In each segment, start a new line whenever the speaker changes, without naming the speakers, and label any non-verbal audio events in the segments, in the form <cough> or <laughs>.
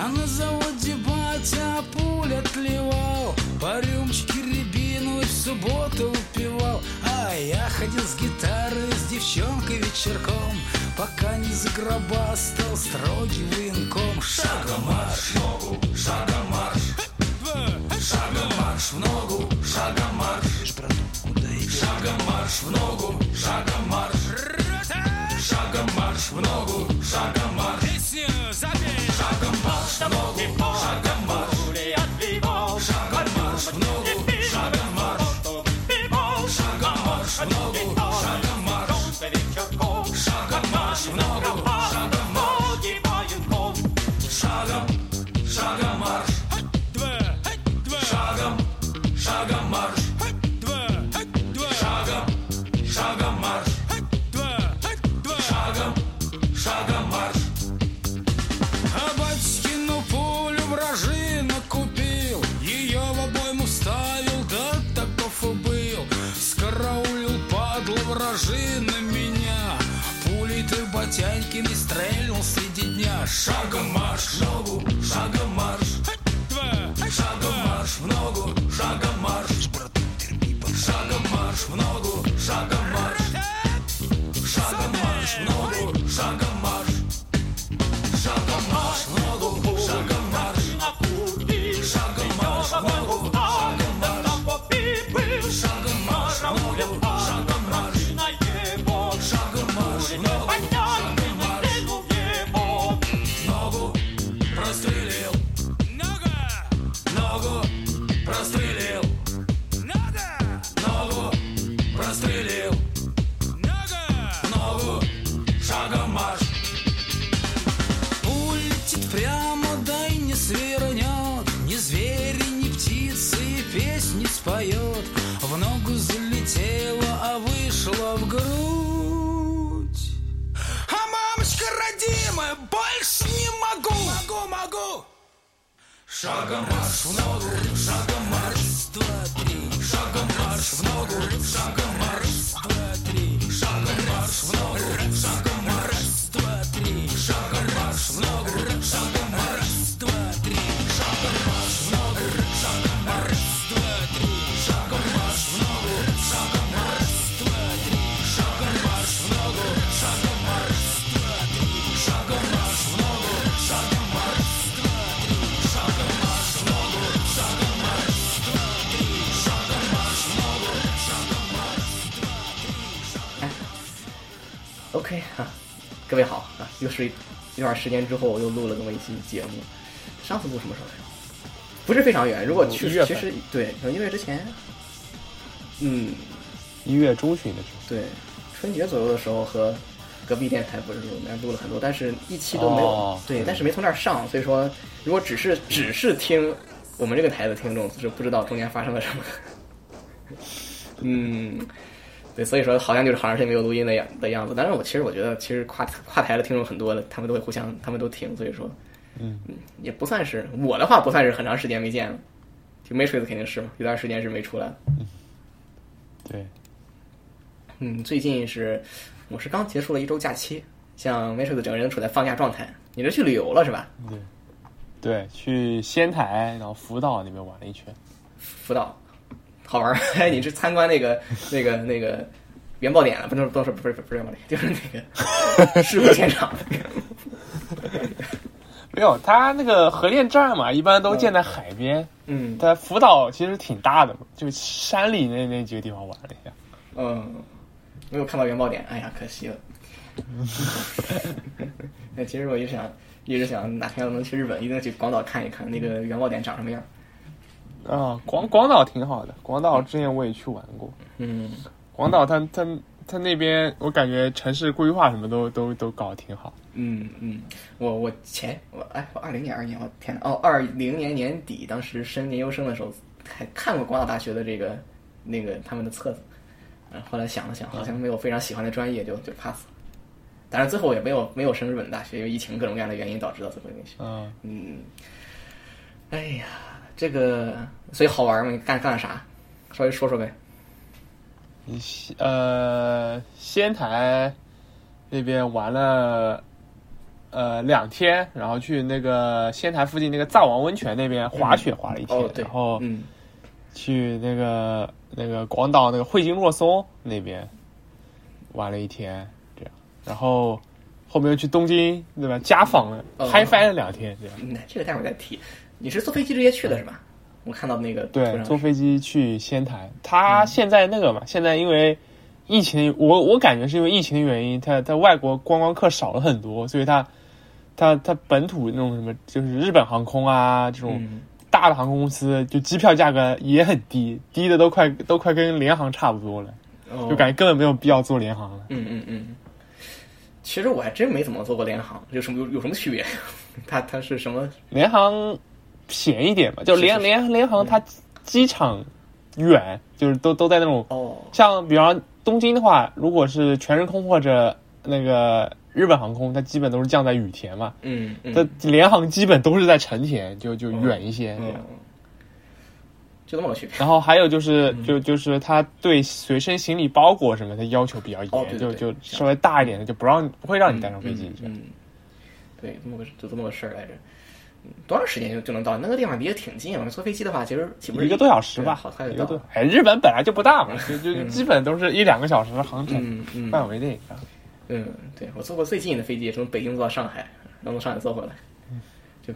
А на заводе батя пуль отливал По рюмочке рябину в субботу выпивал. А я ходил с гитарой с девчонкой вечерком Пока не загробастал строгий военком. Шагом марш, ногу, шагом марш. Шагом марш в ногу, шагом марш. Шагом марш в ногу, шагом марш. Шагом марш в ногу, шагом марш.
Песню запей
Basta morrer, porra, Шагом марш в
是一一段时间之后我又录了这么一期节目。上次录什么时候来着？不是非常远，如果去其实对，可能一个月之前，嗯，
一月中旬的时候，
对，春节左右的时候和隔壁电台不是录，那录了很多，但是一期都没有，
哦
对，但是没从那儿上，所以说如果只是只是听我们这个台的听众，就是不知道中间发生了什么。<laughs> 嗯，对，所以说好像就是好长时间没有录音的样的样子。但是，我其实我觉得，其实跨跨台的听众很多的，他们都会互相，他们都听，所以说，
嗯
也不算是我的话，不算是很长时间没见了。就 Matrix 肯定是嘛，有段时间是没出来。
对，
嗯，最近是我是刚结束了一周假期，像 Matrix 整个人处在放假状态。你这去旅游了是吧？
对对，去仙台，然后福岛那边玩了一圈。
福岛好玩儿？<laughs> 哎，你去参观那个那个那个原爆点了？不能不是不是不是原爆点，就是那个 <laughs> 事故现场。
没有，它那个核电站嘛，一般都建在海边。
嗯
但福岛其实挺大的嘛，就山里那那几个地方玩了一下。
嗯，没有看到原爆点，哎呀，可惜了。<laughs> 那其实我一直想，一直想哪天要能去日本，一定要去广岛看一看那个原爆点长什么样。
啊，广广岛挺好的，广岛之前我也去玩过。
嗯
广岛它它它那边，我感觉城市规划什么都都都搞得挺好。
嗯嗯，我我前我哎，我二零年二年，我天呐，哦，二零年年底，当时升研究生的时候，还看过广岛大学的这个那个他们的册子，嗯，后来想了想，好像没有非常喜欢的专业，就就 pass 了。当然最后也没有没有升日本大学，因为疫情各种各样的原因导致到最后没去。
嗯，
嗯，哎呀，这个所以好玩吗？你干干了啥？稍微说说呗。
你西呃仙台那边玩了呃两天，然后去那个仙台附近那个藏王温泉那边滑雪滑了一天，然后
嗯，
去那个那个广岛那个汇金若松那边玩了一天，这样，然后后面又去东京，对吧？家访了，
哦
嗨翻了两天，这样。
嗯这个待会儿再提。你是坐飞机直接去的是吧？我看到那个
对，坐飞机去仙台。他现在那个嘛，现在因为疫情，我我感觉是因为疫情的原因，他他外国观光客少了很多，所以他他他本土那种什么，就是日本航空啊这种
嗯
大的航空公司，就机票价格也很低，低的都快都快跟联航差不多了，
哦
就感觉根本没有必要坐联航了。
嗯嗯嗯。其实我还真没怎么做过联航，有什么有有什么区别？<laughs> 它它是什么？
联航便宜点嘛，就是联联联航它机场远，就是都都在那种
哦，
像比方东京的话，如果是全日空或者那个日本航空，它基本都是降在羽田嘛。
嗯嗯，
它联航基本都是在成田，就就远一些。这
嗯
样，
就这么个区别。
然后还有就是，
嗯
就就是它对随身行李包裹什么的要求比较严，
哦对对
就
对
就稍微大一点的就不让不会让你带上飞机。
嗯对，这么个就这么个事儿来着。嗯多长时间就就能到？那个地方离得挺近嘛。坐飞机的话，其实岂不是
一个多小时吧，
好快就到。
哎，日本本来就不大嘛，就就
嗯
基本都是一两个小时的航程
嗯嗯
范围内。
嗯，对我坐过最近的飞机，从北京坐到上海，然后从上海坐回来。就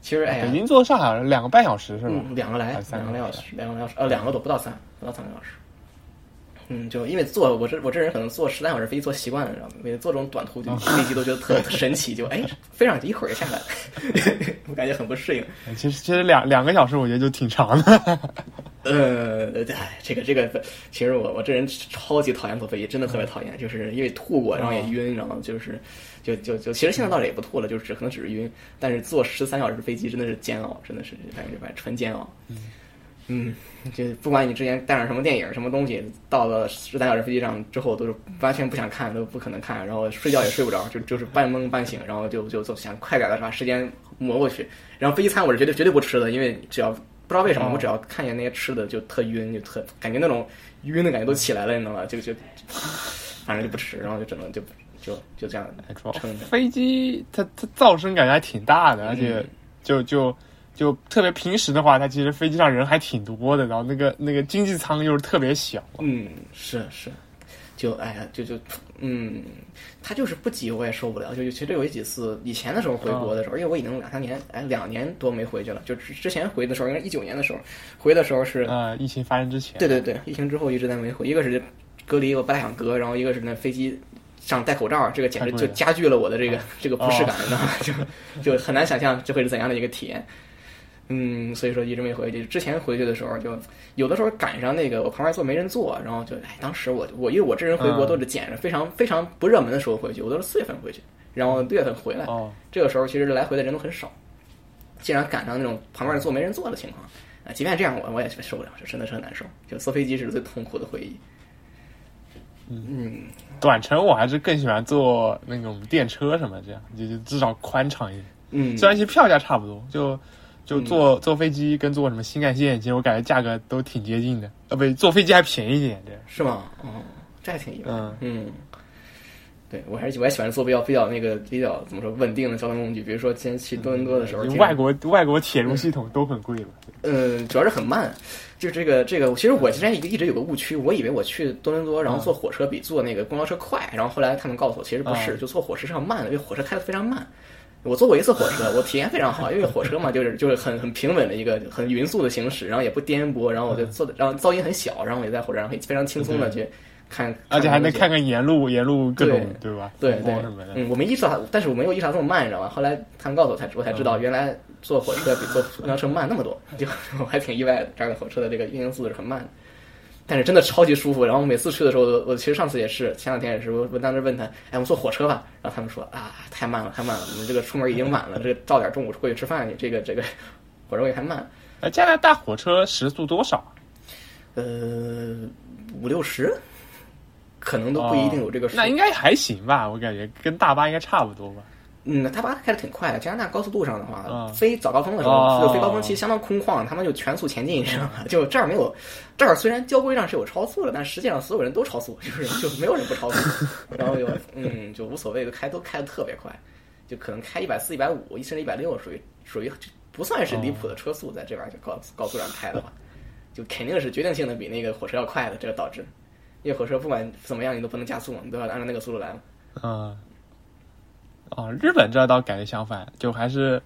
其实哎呀
北，京坐上海两个半小时是吧？
嗯，两个来两个来小时，两个来小时，呃，两个多，不到三，不到三个小时。嗯，就因为坐我这我这人可能坐十来小时飞机坐习惯了，你知道吗？每次坐这种短途就飞机都觉得特特神奇，就哎飞上去一会儿就下来了，<laughs> 我感觉很不适应。
其实其实两两个小时我觉得就挺长的。
呃，哎，这个这个，其实我我这人超级讨厌坐飞机，真的特别讨厌，就是因为吐过，然后也晕，然后就是就就就，其实现在倒是也不吐了，就是只可能只是晕，但是坐十三小时飞机真的是煎熬，真的是百分之百纯煎熬。嗯，就不管你之前带上什么电影、什么东西，到了十三小时飞机上之后，都是完全不想看，都不可能看，然后睡觉也睡不着，就就是半懵半醒，然后就就就想快点的把时间磨过去。然后飞机餐我是绝对绝对不吃的，因为只要不知道为什么，
哦
我只要看见那些吃的就特晕，就特感觉那种晕的感觉都起来了，你知道吗？就就反正就不吃，然后就只能就就就这样撑着。
飞机它它噪声感觉还挺大的，而且
嗯
就就就特别平时的话，它其实飞机上人还挺多的，然后那个那个经济舱又是特别小，
嗯，是是，就哎呀，就就嗯，他就是不挤我也受不了。就就其实有几次以前的时候回国的时候，因为我已经两三年哎两年多没回去了。就之之前回的时候，应该一九年的时候回的时候是，
呃，疫情发生之前，
对对对，疫情之后一直在没回。一个是隔离我不太想隔，然后一个是那飞机。上戴口罩，这个简直就加剧了我的这个这个不适感，你知道吗？就就很难想象这会是怎样的一个体验。嗯，所以说一直没回去。之前回去的时候，就有的时候赶上那个我旁边坐没人坐，然后就哎，当时我我因为我这人回国
嗯
都是捡着非常非常不热门的时候回去，我都是四月份回去，然后六月份回来。
哦，
这个时候其实来回的人都很少，竟然赶上那种旁边坐没人坐的情况，啊，即便这样我我也受不了，这真的是很难受。就坐飞机是最痛苦的回忆。嗯，
短程我还是更喜欢坐那种电车什么这样，就就至少宽敞一点。
嗯，
虽然其实票价差不多，就就坐、坐飞机跟坐什么新干线，其实我感觉价格都挺接近的。呃，不，坐飞机还便宜一点，这。
是吗？哦，这还挺意外。
嗯
嗯，对我还是我还喜欢坐比较比较那个比较怎么说稳定的交通工具，比如说之前去多伦多的时候，
外国外国铁路系统都很贵了。
嗯，主要是很慢。就这个这个，其实我之前一一直有个误区，我以为我去多伦多，然后坐火车比坐那个公交车快，然后后来他们告诉我，其实不是，
嗯
就坐火车是很慢的，因为火车开的非常慢。我坐过一次火车，我体验非常好，因为火车嘛，就是就是很很平稳的一个很匀速的行驶，然后也不颠簸，然后我就坐的，然后噪音很小，然后我也在火车上可以非常轻松的去看，
而且还能看看沿路沿路各种对吧？
对对。嗯，我没意识到，但是我没有意识到这么慢，你知道吗？后来他们告诉我才我才知道，原来坐火车比坐公交车慢那么多，就 <laughs> 我还挺意外的。这儿的火车的这个运行速度是很慢的，但是真的超级舒服。然后我每次去的时候，我其实上次也是，前两天也是，我我当时问他，哎，我们坐火车吧？然后他们说啊，太慢了，太慢了，我们这个出门已经晚了，这个到点中午过去吃饭去，这个这个火车会太慢，
呃，加拿大火车时速多少？
呃，五六十，可能都不一定有这个数。
哦那应该还行吧？我感觉跟大巴应该差不多吧。
嗯，大巴开的挺快的。加拿大高速路上的话，
嗯
飞早高峰的时候，
哦
就飞高峰期相当空旷，他们就全速前进，你知道吗？<laughs> 就这儿没有，这儿虽然交规上是有超速的，但实际上所有人都超速，就是就没有人不超速，然后就嗯就无所谓，就开都开的特别快。就可能开一百四、一百五，甚至一百六，属于属于不算是离谱的车速，在这边就高高速上开的话，就肯定是决定性的比那个火车要快的，这个导致，因为火车不管怎么样你都不能加速嘛，你都要按照那个速度来嘛。
嗯，啊，日本这倒感觉相反，就还是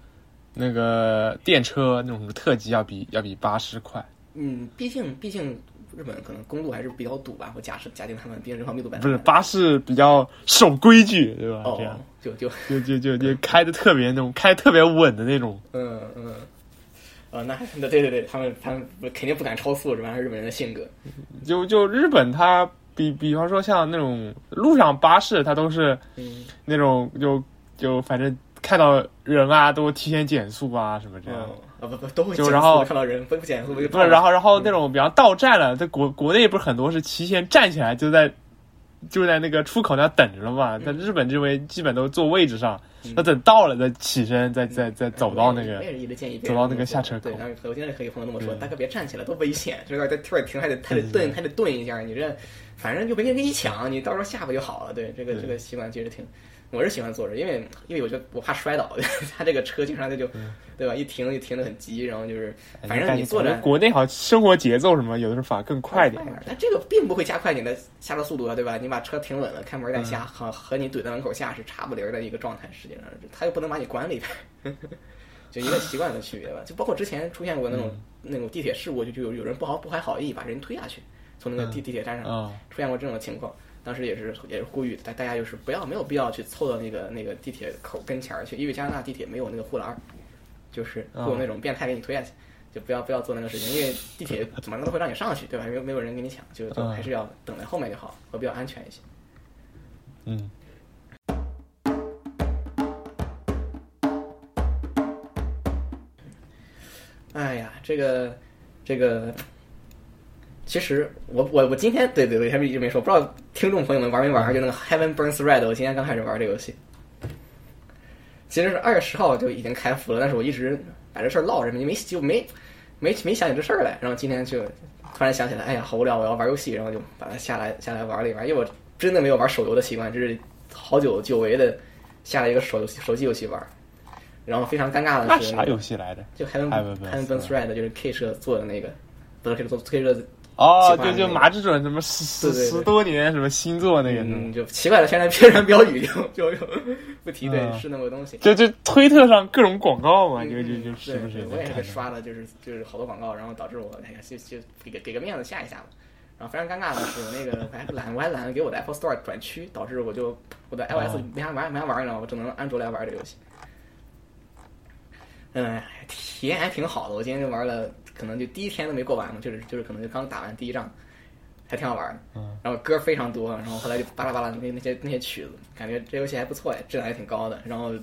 那个电车那种什么特急要比要比巴士快。
嗯，毕竟毕竟日本可能公路还是比较堵吧，或假设假定他们毕竟人口密度
不是巴士比较守规矩，对吧？这样
哦，就就
就就就就开的特别那种开特别稳的那种。
嗯嗯，哦，那那对对对，他们他们肯定不敢超速，是吧？日本人的性格。
就就日本它比比方说像那种路上巴士，它都是
嗯
那种就就反正看到人啊都提前减速啊什么这样。
嗯啊不不都会
就然后
看到人不不减速不就
不是，然后然后那种比方到站了，在国国内不是很多是提前站起来就在就在那个出口那等着了嘛。在日本这边基本都坐位置上，那等到了再起身，再再再走到那个走到那个下车口
对，然后我经常和一个朋友那么说，大哥别站起来，多危险，这个在特别停还得还得顿还得顿一下，你这反正就没人跟你抢，你到时候下不就好了？对，这个
对
这个习惯其实挺。我是喜欢坐着，因为因为我觉得我怕摔倒，<laughs> 他这个车经常就就，对吧？一停就停的很急，然后就是，反正你坐着
国内好像生活节奏什么有的时候反而更快一点。
但这个并不会加快你的下车速度啊，对吧？你把车停稳了，开门再下，和和你怼在门口下是差不离儿的一个状态。实际上，他又不能把你关里边，<laughs> 就一个习惯的区别吧。就包括之前出现过那种、那种地铁事故，就就有有人不好不怀好意把人推下去，从那个地地铁站上
嗯
出现过这种情况。当时也是也是呼吁大大家就是不要没有必要去凑到那个那个地铁口跟前儿去，因为加拿大地铁没有那个护栏儿，就是会有那种变态给你推下去。就不要不要做那个事情，因为地铁怎么都会让你上去，对吧？没有没有人跟你抢，就就
嗯
还是要等在后面就好，会比较安全一些。
嗯，
哎呀，这个这个，其实我我我今天对对对，还没一直没说，不知道听众朋友们玩没玩？就那个 Heaven Burns Red，我今天刚开始玩这个游戏。其实是二月十号就已经开服了，但是我一直把这事儿落着，没没就没没没想起这事儿来。然后今天就突然想起来，哎呀，好无聊，我要玩游戏，然后就把它下来下来玩了一玩。因为我真的没有玩手游的习惯，这是好久久违的下了一个手游手机游戏玩。然后非常尴尬的是，
啥游戏来着？
就 Heaven
Heaven Burns
Red 就是 K 社做的那个，不是 K 社做 K 社
哦，就就马志准什么十十十多年什么星座那个，
嗯，就奇怪的宣传宣传标语就就就不提，对，
嗯
是那么个东西。
就就推特上各种广告嘛，
嗯
就就
嗯
就是不时
对对我也是。刷的，就是就是好多广告，然后导致我哎呀，就就给个给个面子下一下吧。然后非常尴尬的是，我那个我还懒，我还懒得给我的 Apple Store 转区，导致我就我的 iOS
哦
没法玩没法玩，你知道吗？我只能安卓来玩这个游戏。嗯，体验还挺好的。我今天就玩了，可能就第一天都没过完嘛，就是就是可能就刚打完第一仗，还挺好玩的。
嗯
然后歌非常多，然后后来就巴拉巴拉那那些那些曲子，感觉这游戏还不错哎，质量也挺高的。然后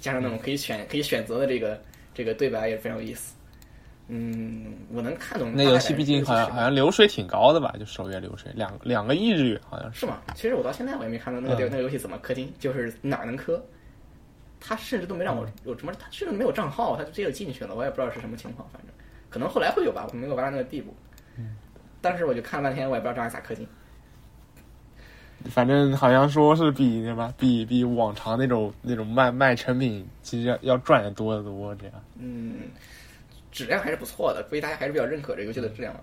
加上那种可以选可以选择的这个这个对白也非常有意思。嗯，我能看懂。
那游戏毕竟好像好像流水挺高的吧，就首页流水两两个亿日元好像是。
是吗？其实我到现在我也没看到那个、
嗯
那个游戏怎么氪金，就是哪儿能氪。他甚至都没让我有什么，他甚至没有账号，他就直接就进去了，我也不知道是什么情况，反正可能后来会有吧，我没有玩到那个地步。当时我就看了半天，我也不知道这玩意儿咋氪金。
反正好像说是比什么比比往常那种那种卖卖成品，其实要要赚的多得多。这样，
嗯，质量还是不错的，估计大家还是比较认可这游戏的质量。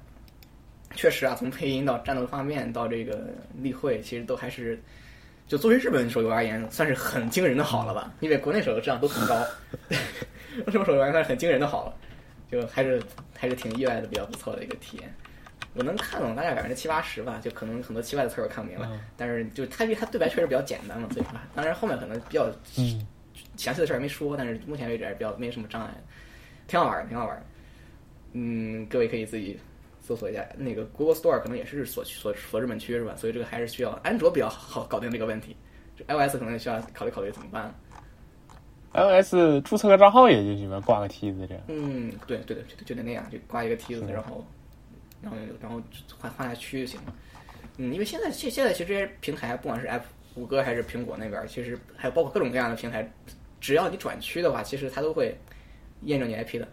确实啊，从配音到战斗画面到这个例会，其实都还是就作为日本手游而言，算是很惊人的好了吧？因为国内手游质量都很高，<laughs> <laughs> 日本手游而言算是很惊人的好了，就还是还是挺意外的，比较不错的一个体验。我能看懂大概百分之七八十吧，就可能很多奇怪的词儿我看不明白，
嗯
但是就他因为它对白确实比较简单嘛，所以吧，当然后面可能比较
嗯，
详细的事儿没说，但是目前为止还是比较没什么障碍，挺好玩儿，挺好玩儿。嗯，各位可以自己搜索一下，那个 Google Store 可能也是锁锁锁日本区是吧？所以这个还是需要安卓比较好搞定这个问题，这 iOS 可能需要考虑考虑怎么办。
iOS 注册个账号也就行吧，挂个梯子这样。
嗯，对对对，就就得那样，就挂一个梯子，然后然后然后换换下区就行了。嗯，因为现在现现在其实这些平台，不管是 App 谷歌还是苹果那边，其实还有包括各种各样的平台，只要你转区的话，其实它都会验证你 IP 的。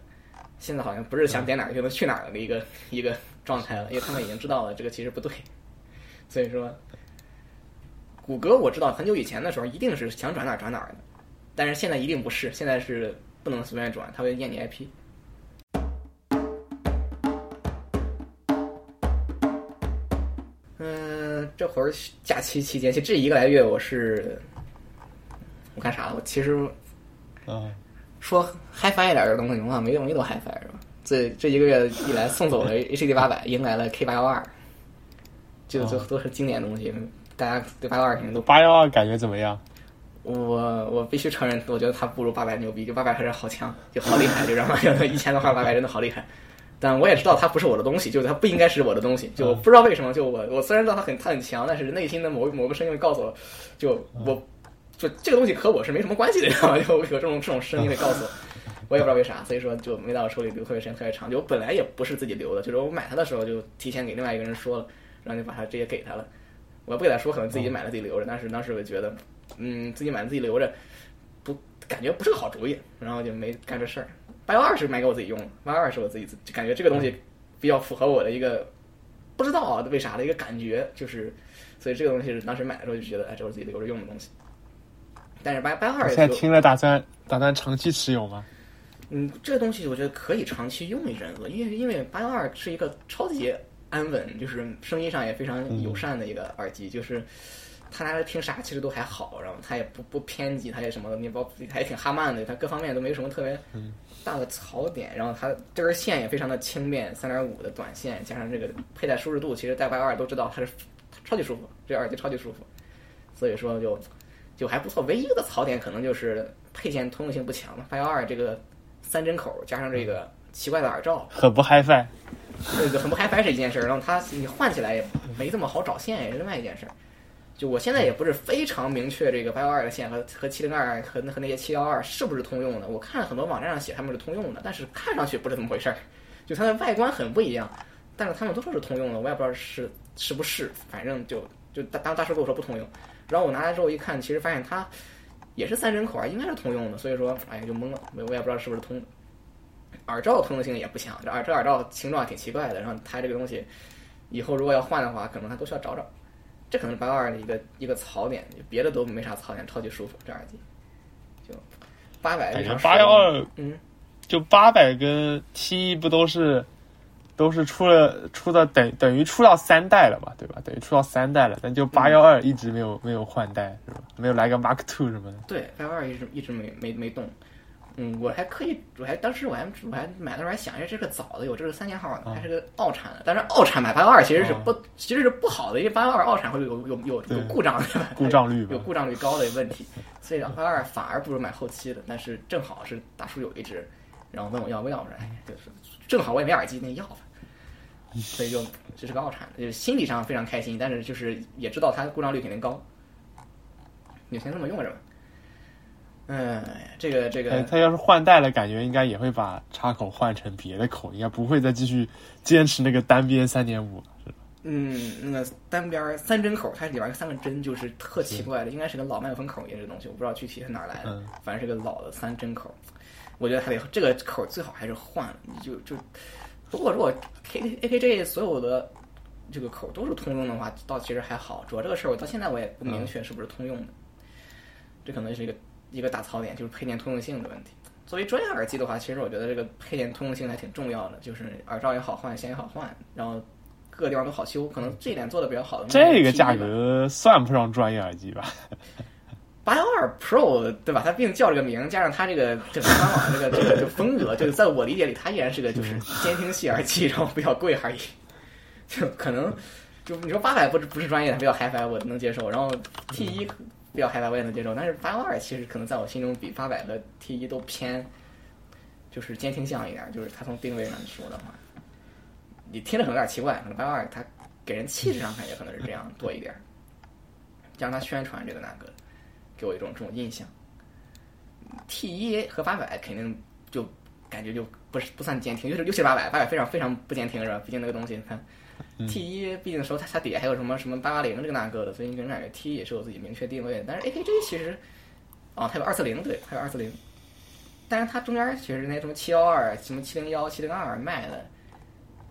现在好像不是想点哪儿就能去哪儿的一个一个状态了，因为他们已经知道了这个其实不对，所以说，谷歌我知道很久以前的时候一定是想转哪儿转哪儿的，但是现在一定不是，现在是不能随便转，他会验你 IP。嗯，这会儿假期期间，其实这一个来月我是我干啥了？我其实
啊，
说 HiFi 一点的东西的话，没东西都 HiFi 是吧？这这一个月以来送走了 <laughs> HD 八百，迎来了 K 八幺二，就就都是经典东西，大家对八幺二肯定都
八幺二感觉怎么样？
我我必须承认，我觉得他不如八百牛逼，就八百还是好强，就好厉害，就让我觉得以前的话八百真的好厉害。但我也知道它不是我的东西，就是它不应该是我的东西，就我不知道为什么，就我我虽然知道它很它很强，但是内心的某某个声音会告诉我，就我就这个东西和我是没什么关系的，你知道吗？就有这种这种声音会告诉我，我也不知道为啥，所以说就没在我手里留特别时间特别长。就我本来也不是自己留的，就是我买它的时候就提前给另外一个人说了，然后就把它直接给他了。我不给他说，可能自己买了自己留着，但是当时我就觉得，嗯，自己买了自己留着，不感觉不是个好主意，然后就没干这事儿。八幺二是买给我自己用的，八幺二是我自己就感觉这个东西比较符合我的一个不知道啊为啥的一个感觉，就是所以这个东西是当时买的时候就觉得，哎，这是我自己留着用的东西。但是八八幺二
现在听了打算打算长期持有吗？
嗯，这个东西我觉得可以长期用一阵子，因为因为八幺二是一个超级安稳，就是声音上也非常友善的一个耳机，就是它拿来听啥其实都还好，然后它也不不偏激，它也什么的，你包它也挺哈曼的，它各方面都没什么特别大的槽点，然后它这根线也非常的轻便，<laughs> 三点五的短线加上这个佩戴舒适度，其实戴八幺二都知道它是超级舒服，这耳机超级舒服，所以说就就还不错。唯一的槽点可能就是配件通用性不强了，八幺二这个三针口加上这个奇怪的耳罩，
很不 HiFi。
对对，很不嗨翻是一件事儿，然后它你换起来也没这么好找线，也是另外一件事儿。就我现在也不是非常明确这个八幺二的线和和七零二和和那些七幺二是不是通用的。我看很多网站上写他们是通用的，但是看上去不是怎么回事儿。就它的外观很不一样，但是他们都说是通用的，我也不知道是是不是，反正就就大当大师跟我说不通用，然后我拿来之后一看，其实发现它也是三针口啊，应该是通用的，所以说哎呀就懵了，我我也不知道是不是通。耳罩通用性也不强，这耳这耳罩形状挺奇怪的，然后它这个东西以后如果要换的话，可能它都需要找找。这可能是八幺二的一个一个槽点，别的都没啥槽点，超级舒服这耳机。就八百
感觉八幺二，
嗯，
就八百跟 T 一不都是都是出了出的等等于出到三代了嘛，对吧？等于出到三代了，但就八幺二一直没有、没有换代是吧？没有来个 Mark Two 什么的。
对，八幺二一直一直没没没动。嗯，我还可以，我还当时我还我还买的时候还想，哎，这个早的有，这是三年号的，还是个澳产的。但是澳产买八幺二其实是不，其实是不好的，因为八幺二澳产会有有有有故障，对吧？
故障率
有故障率高的问题，所以八幺二反而不如买后期的。但是正好是大叔有一只，然后问我要不要，我说哎，就是正好我也没耳机，那要吧。<laughs> 所以就这是个澳产的，就是心理上非常开心，但是就是也知道它故障率肯定高，你先这么用着吧。嗯，这个这个，
他要是换代了，感觉应该也会把插口换成别的口，应该不会再继续坚持那个单边三点五？
嗯，那个单边三针口，它里边三个针，就是特奇怪的，应该是个老麦克风口一样的东西，我不知道具体是哪来的，反正是个老的三针口。我觉得还得这个口最好还是换就就如果如果 K A K J 所有的这个口都是通用的话，倒其实还好。主要这个事儿我到现在我也不明确是不是通用的，这可能是一个。一个大槽点就是配件通用性的问题。作为专业耳机的话，其实我觉得这个配件通用性还挺重要的，就是耳罩也好换，线也好换，然后各个地方都好修。可能这一点做的比较好的。
这个价格算不上专业耳机吧？<laughs>
八幺二 Pro 对吧？它毕竟叫这个名，加上它这个整个官网这个这个这个风格，就是在我理解里，它依然是个就是监听系耳机，然后比较贵而已。就可能就你说八百不不是专业的，比较 HiFi，我能接受。然后 T 一。比较 HiFi 我也能接受，但是八幺二其实可能在我心中比八百和 T 一都偏，就是监听向一点，就是它从定位上说的话，你听着可能有点奇怪，可能八幺二它给人气质上感觉可能是这样多一点，加上它宣传这个那个，给我一种这种印象。T 一和八百肯定就感觉就不是不算监听，就是尤其八百，八百非常非常不监听是吧？毕竟那个东西你看。T 一毕竟说它它底下还有什么什么八八零这个那个的，所以你可能感觉 T 也是有自己明确定位的。但是 AKG 其实，哦，它有二四零，对，它有二四零。但是它中间其实那什么七幺二、什么七零幺、七零二卖的，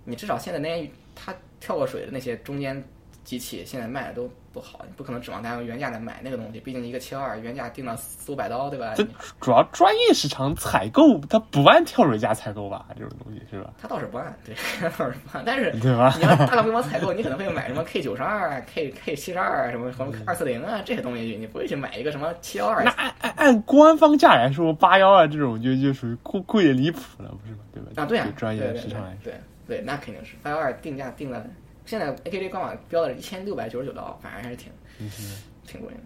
你至少现在那些它跳过水的那些中间机器现在卖的都不好，你不可能指望大家用原价来买那个东西，毕竟一个七幺二原价定了四五百刀，对吧？
这主要专业市场采购，它不按跳水价采购吧？这种东西是吧？
他倒是不按，对，<laughs> 他倒是不按，但是
对吧
你要大规模采购，你可能会买什么 K 九十二、K K 七十二什么什么二四零啊这些东西，你不会去买一个什么七幺二
那。按按按官方价来说，八幺二这种就就属于贵贵的离谱了，不是吗？对吧？
啊，对啊，
专业市场来说，
对对对，那肯定是八幺二定价定了，现在 AKG 官网标的是一千六百九十九刀，反正还是挺
嗯
挺贵的。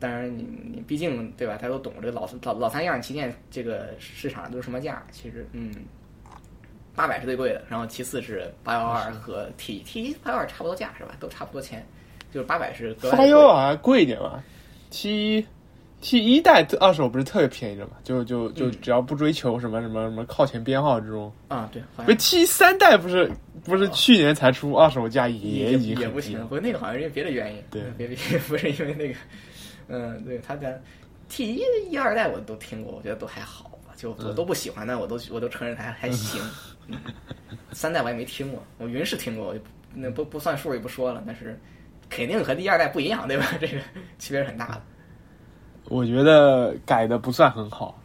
当然你，你毕竟对吧？大家都懂这个老老老三样旗舰这个市场都是什么价？其实，嗯，八百是最贵的，然后其次是八幺二和 T T 八幺二差不多价是吧？都差不多钱，就是八百是
八幺二贵一点吧，T T 一代二手不是特别便宜的嘛？就就就
嗯
只要不追求什么什么什么靠前编号这种，
啊，对，好
不是 T 三代不是不是去年才出二手价也
也
已经
也不行，不过那个好像是因为别的原因，
对
别别不是因为那个，嗯，对，他的 T 一一二代我都听过，我觉得都还好吧，就我都不喜欢，但我都我都承认它还还行。嗯三代我也没听过，我云是听过，那不不算数也不说了，但是肯定和第一二代不一样，对吧？这个区别是很大的。
我觉得改的不算很好，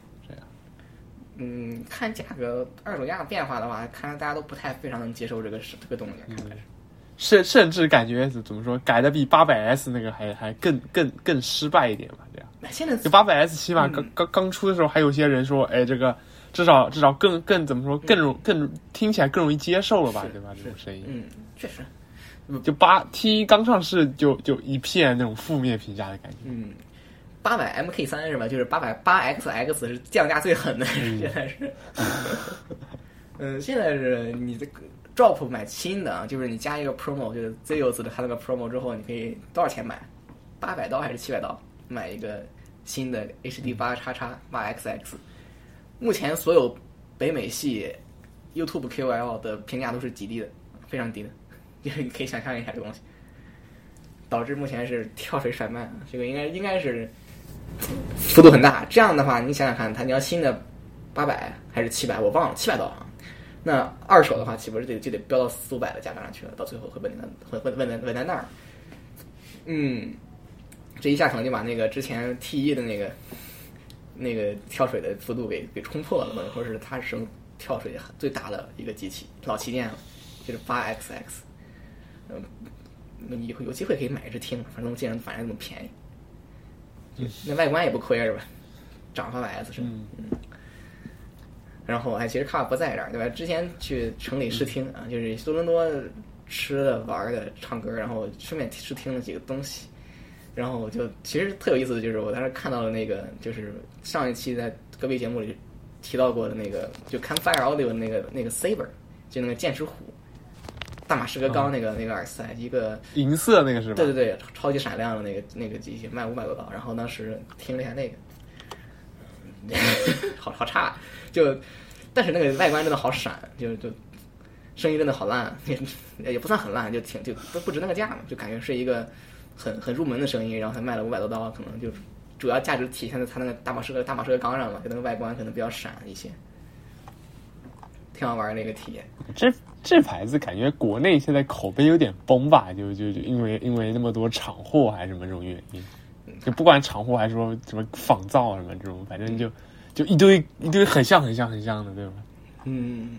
嗯，看价格二手价变化的话，看来大家都不太非常能接受这个是这个东西，看来是。
甚甚至感觉怎么说，改的比八百 S 那个还还更更更失败一点吧，这样。
那现在
就八百 S 起码
嗯
刚刚刚出的时候，还有些人说，哎，这个至少至少更更怎么说，更容更听起来更容易接受了吧，对吧？这种声音，
嗯，确实，
就八 T 刚上市就就一片那种负面评价的感觉。
嗯，八百 MK 三是吧？就是八百八 XX 是降价最狠的，现在是。嗯，现在是你这个 drop 买新的啊，就是你加一个 promo，就是 Zeus 的它那个 promo 之后，你可以多少钱买？八百刀还是七百刀买一个新的 HD 八叉叉八 XX？目前所有北美系 YouTube KOL 的评价都是极低的，非常低的，就是你可以想象一下这个东西。导致目前是跳水甩卖，这个应该应该是幅度很大。这样的话，你想想看，它你要新的八百还是七百，我忘了，七百多啊。那二手的话，岂不是得就得飙到四五百的价格上去了？到最后会稳在会会稳在稳在那儿。嗯，这一下可能就把那个之前 T 一的那个那个跳水的幅度给给冲破了，或者说是它是跳水最大的一个机器，老旗舰了，就是八 XX。嗯，那以后有机会可以买一只听，反正既然反正那么便宜，那外观也不亏是吧？长八百 S 是吧？
嗯，
然后哎，其实卡不在这儿，对吧？之前去城里试听啊，就是多伦多吃的、玩的、唱歌，然后顺便试听了几个东西。然后我就其实特有意思的就是，我当时看到了那个，就是上一期在隔壁节目里提到过的那个，就 Campfire Audio 的那个那个 Saber，就那个剑齿虎，大马士革钢那个、那个耳塞，一个
银色那个是吧？
对对对，超级闪亮的那个那个机器，卖五百多刀。然后当时听了一下那个，<laughs> 好好差，就但是那个外观真的好闪，就就声音真的好烂，也也不算很烂，就挺就都不值那个价嘛，就感觉是一个很很入门的声音，然后才卖了五百多刀，可能就主要价值体现在它那个大马士革大马士革钢上嘛，就那个外观可能比较闪一些，挺好玩的一个体验。
这这牌子感觉国内现在口碑有点崩吧？就就就因为因为那么多厂货还是什么这种原因，就不管厂货还是说什么仿造啊什么这种，反正就就一堆一堆很像很像很像的，对吧？
嗯，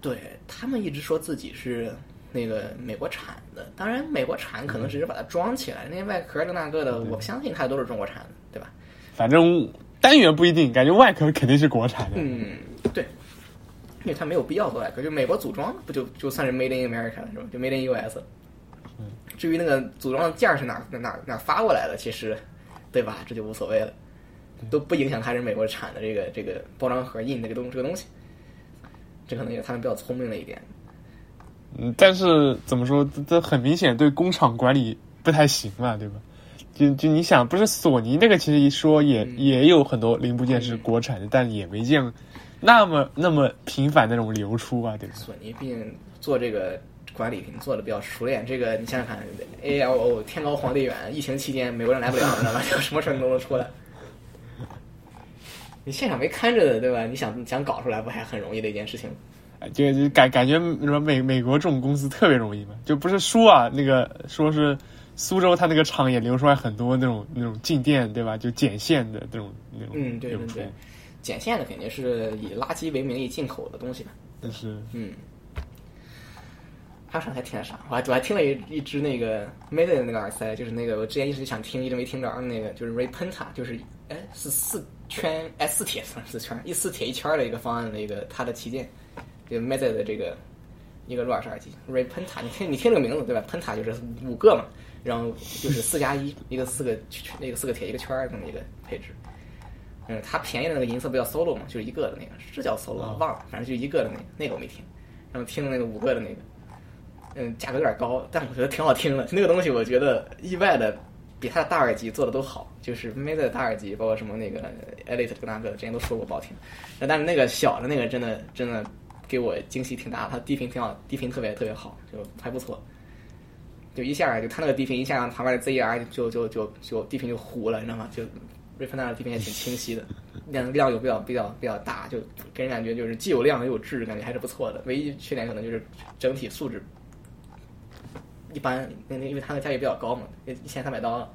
对他们一直说自己是那个美国产的，当然美国产可能只是把它装起来，那些外壳的那个的，我相信它都是中国产的，对吧？
反正单元不一定，感觉外壳肯定是国产的。
嗯，对，因为它没有必要做外壳，就美国组装不就就算是 Made in America 了，是吧？就 Made in US。至于那个组装的件儿是哪儿哪哪发过来的，其实，对吧？这就无所谓了，都不影响它是美国产的这个这个包装盒印那个东这个东西。这可能也是他们比较聪明的一点。
嗯，但是怎么说，这这很明显对工厂管理不太行嘛，对吧？就就你想，不是索尼那个，其实一说也、
嗯
也有很多零部件是国产的，但也没见那么那么频繁的那种流出啊，对吧？
索尼毕竟做这个管理肯定做的比较熟练。这个你想想看，A L O 天高皇帝远，疫情期间美国人来不了，你知道吧？有什么事儿都能出来。<laughs> 你现场没看着的，对吧？你想想搞出来，不还很容易的一件事情？
就就感感觉什么美美国这种公司特别容易嘛，就不是说啊，那个说是苏州它那个厂也流出来很多那种那种静电，对吧？就剪线的这种那种
嗯，对对对，剪线的肯定是以垃圾为名义进口的东西嘛。
但是
嗯，还有啥还听了啥？我还我还听了一一支那个 Made 的那个耳塞，就是那个我之前一直想听，一直没听着的那个，就是 Repenta，就是哎是四圈哎四铁算四圈一四铁一圈的一个方案的一个它的旗舰，这个 Made 的这个一个入耳式耳机 Repenta，你听你听这个名字对吧？Penta 就是五个嘛，然后就是四加一，一个四个那个四个铁一个圈儿这么一个配置。嗯，它便宜的那个银色不叫 solo 嘛，就是一个的那个，是叫 solo 吗忘了，反正就一个的那个，那个我没听。然后听的那个五个的那个，嗯，价格有点高，但我觉得挺好听的。那个东西我觉得意外的比它的大耳机做的都好，就是 Mate 的大耳机，包括什么那个 Elite 跟那个，之前都说过不好听。但是那个小的那个真的真的给我惊喜挺大的，它低频挺好，低频特别特别好，就还不错。就一下就它那个低频一下旁边的 ZR 就就就就低频就糊了，你知道吗？就瑞芬纳的低频也挺清晰的，量量又比较比较比较大，就给人感觉就是既有量又有质，感觉还是不错的。唯一缺点可能就是整体素质一般，那那因为它的价位比较高嘛，一千三百刀，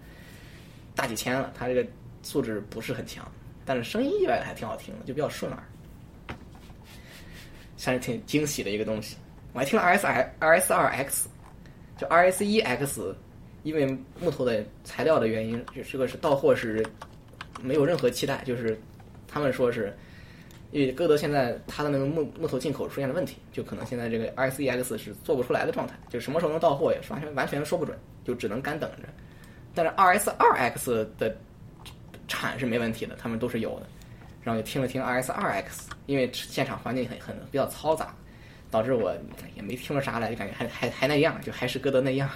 大几千了，它这个素质不是很强，但是声音意外的还挺好听的，就比较顺耳，算是挺惊喜的一个东西。我还听了 R S R S 二 X，就 R S 一 X，因为木头的材料的原因，就这个是到货是没有任何期待，就是他们说是，因为歌德现在他的那个木木头进口出现了问题，就可能现在这个 R S E X 是做不出来的状态，就什么时候能到货也是完全完全说不准，就只能干等着。但是 R S 二 X 的产是没问题的，他们都是有的。然后就听了听 R S 二 X，因为现场环境很很比较嘈杂，导致我也没听出啥来，就感觉还还还那样，就还是歌德那样，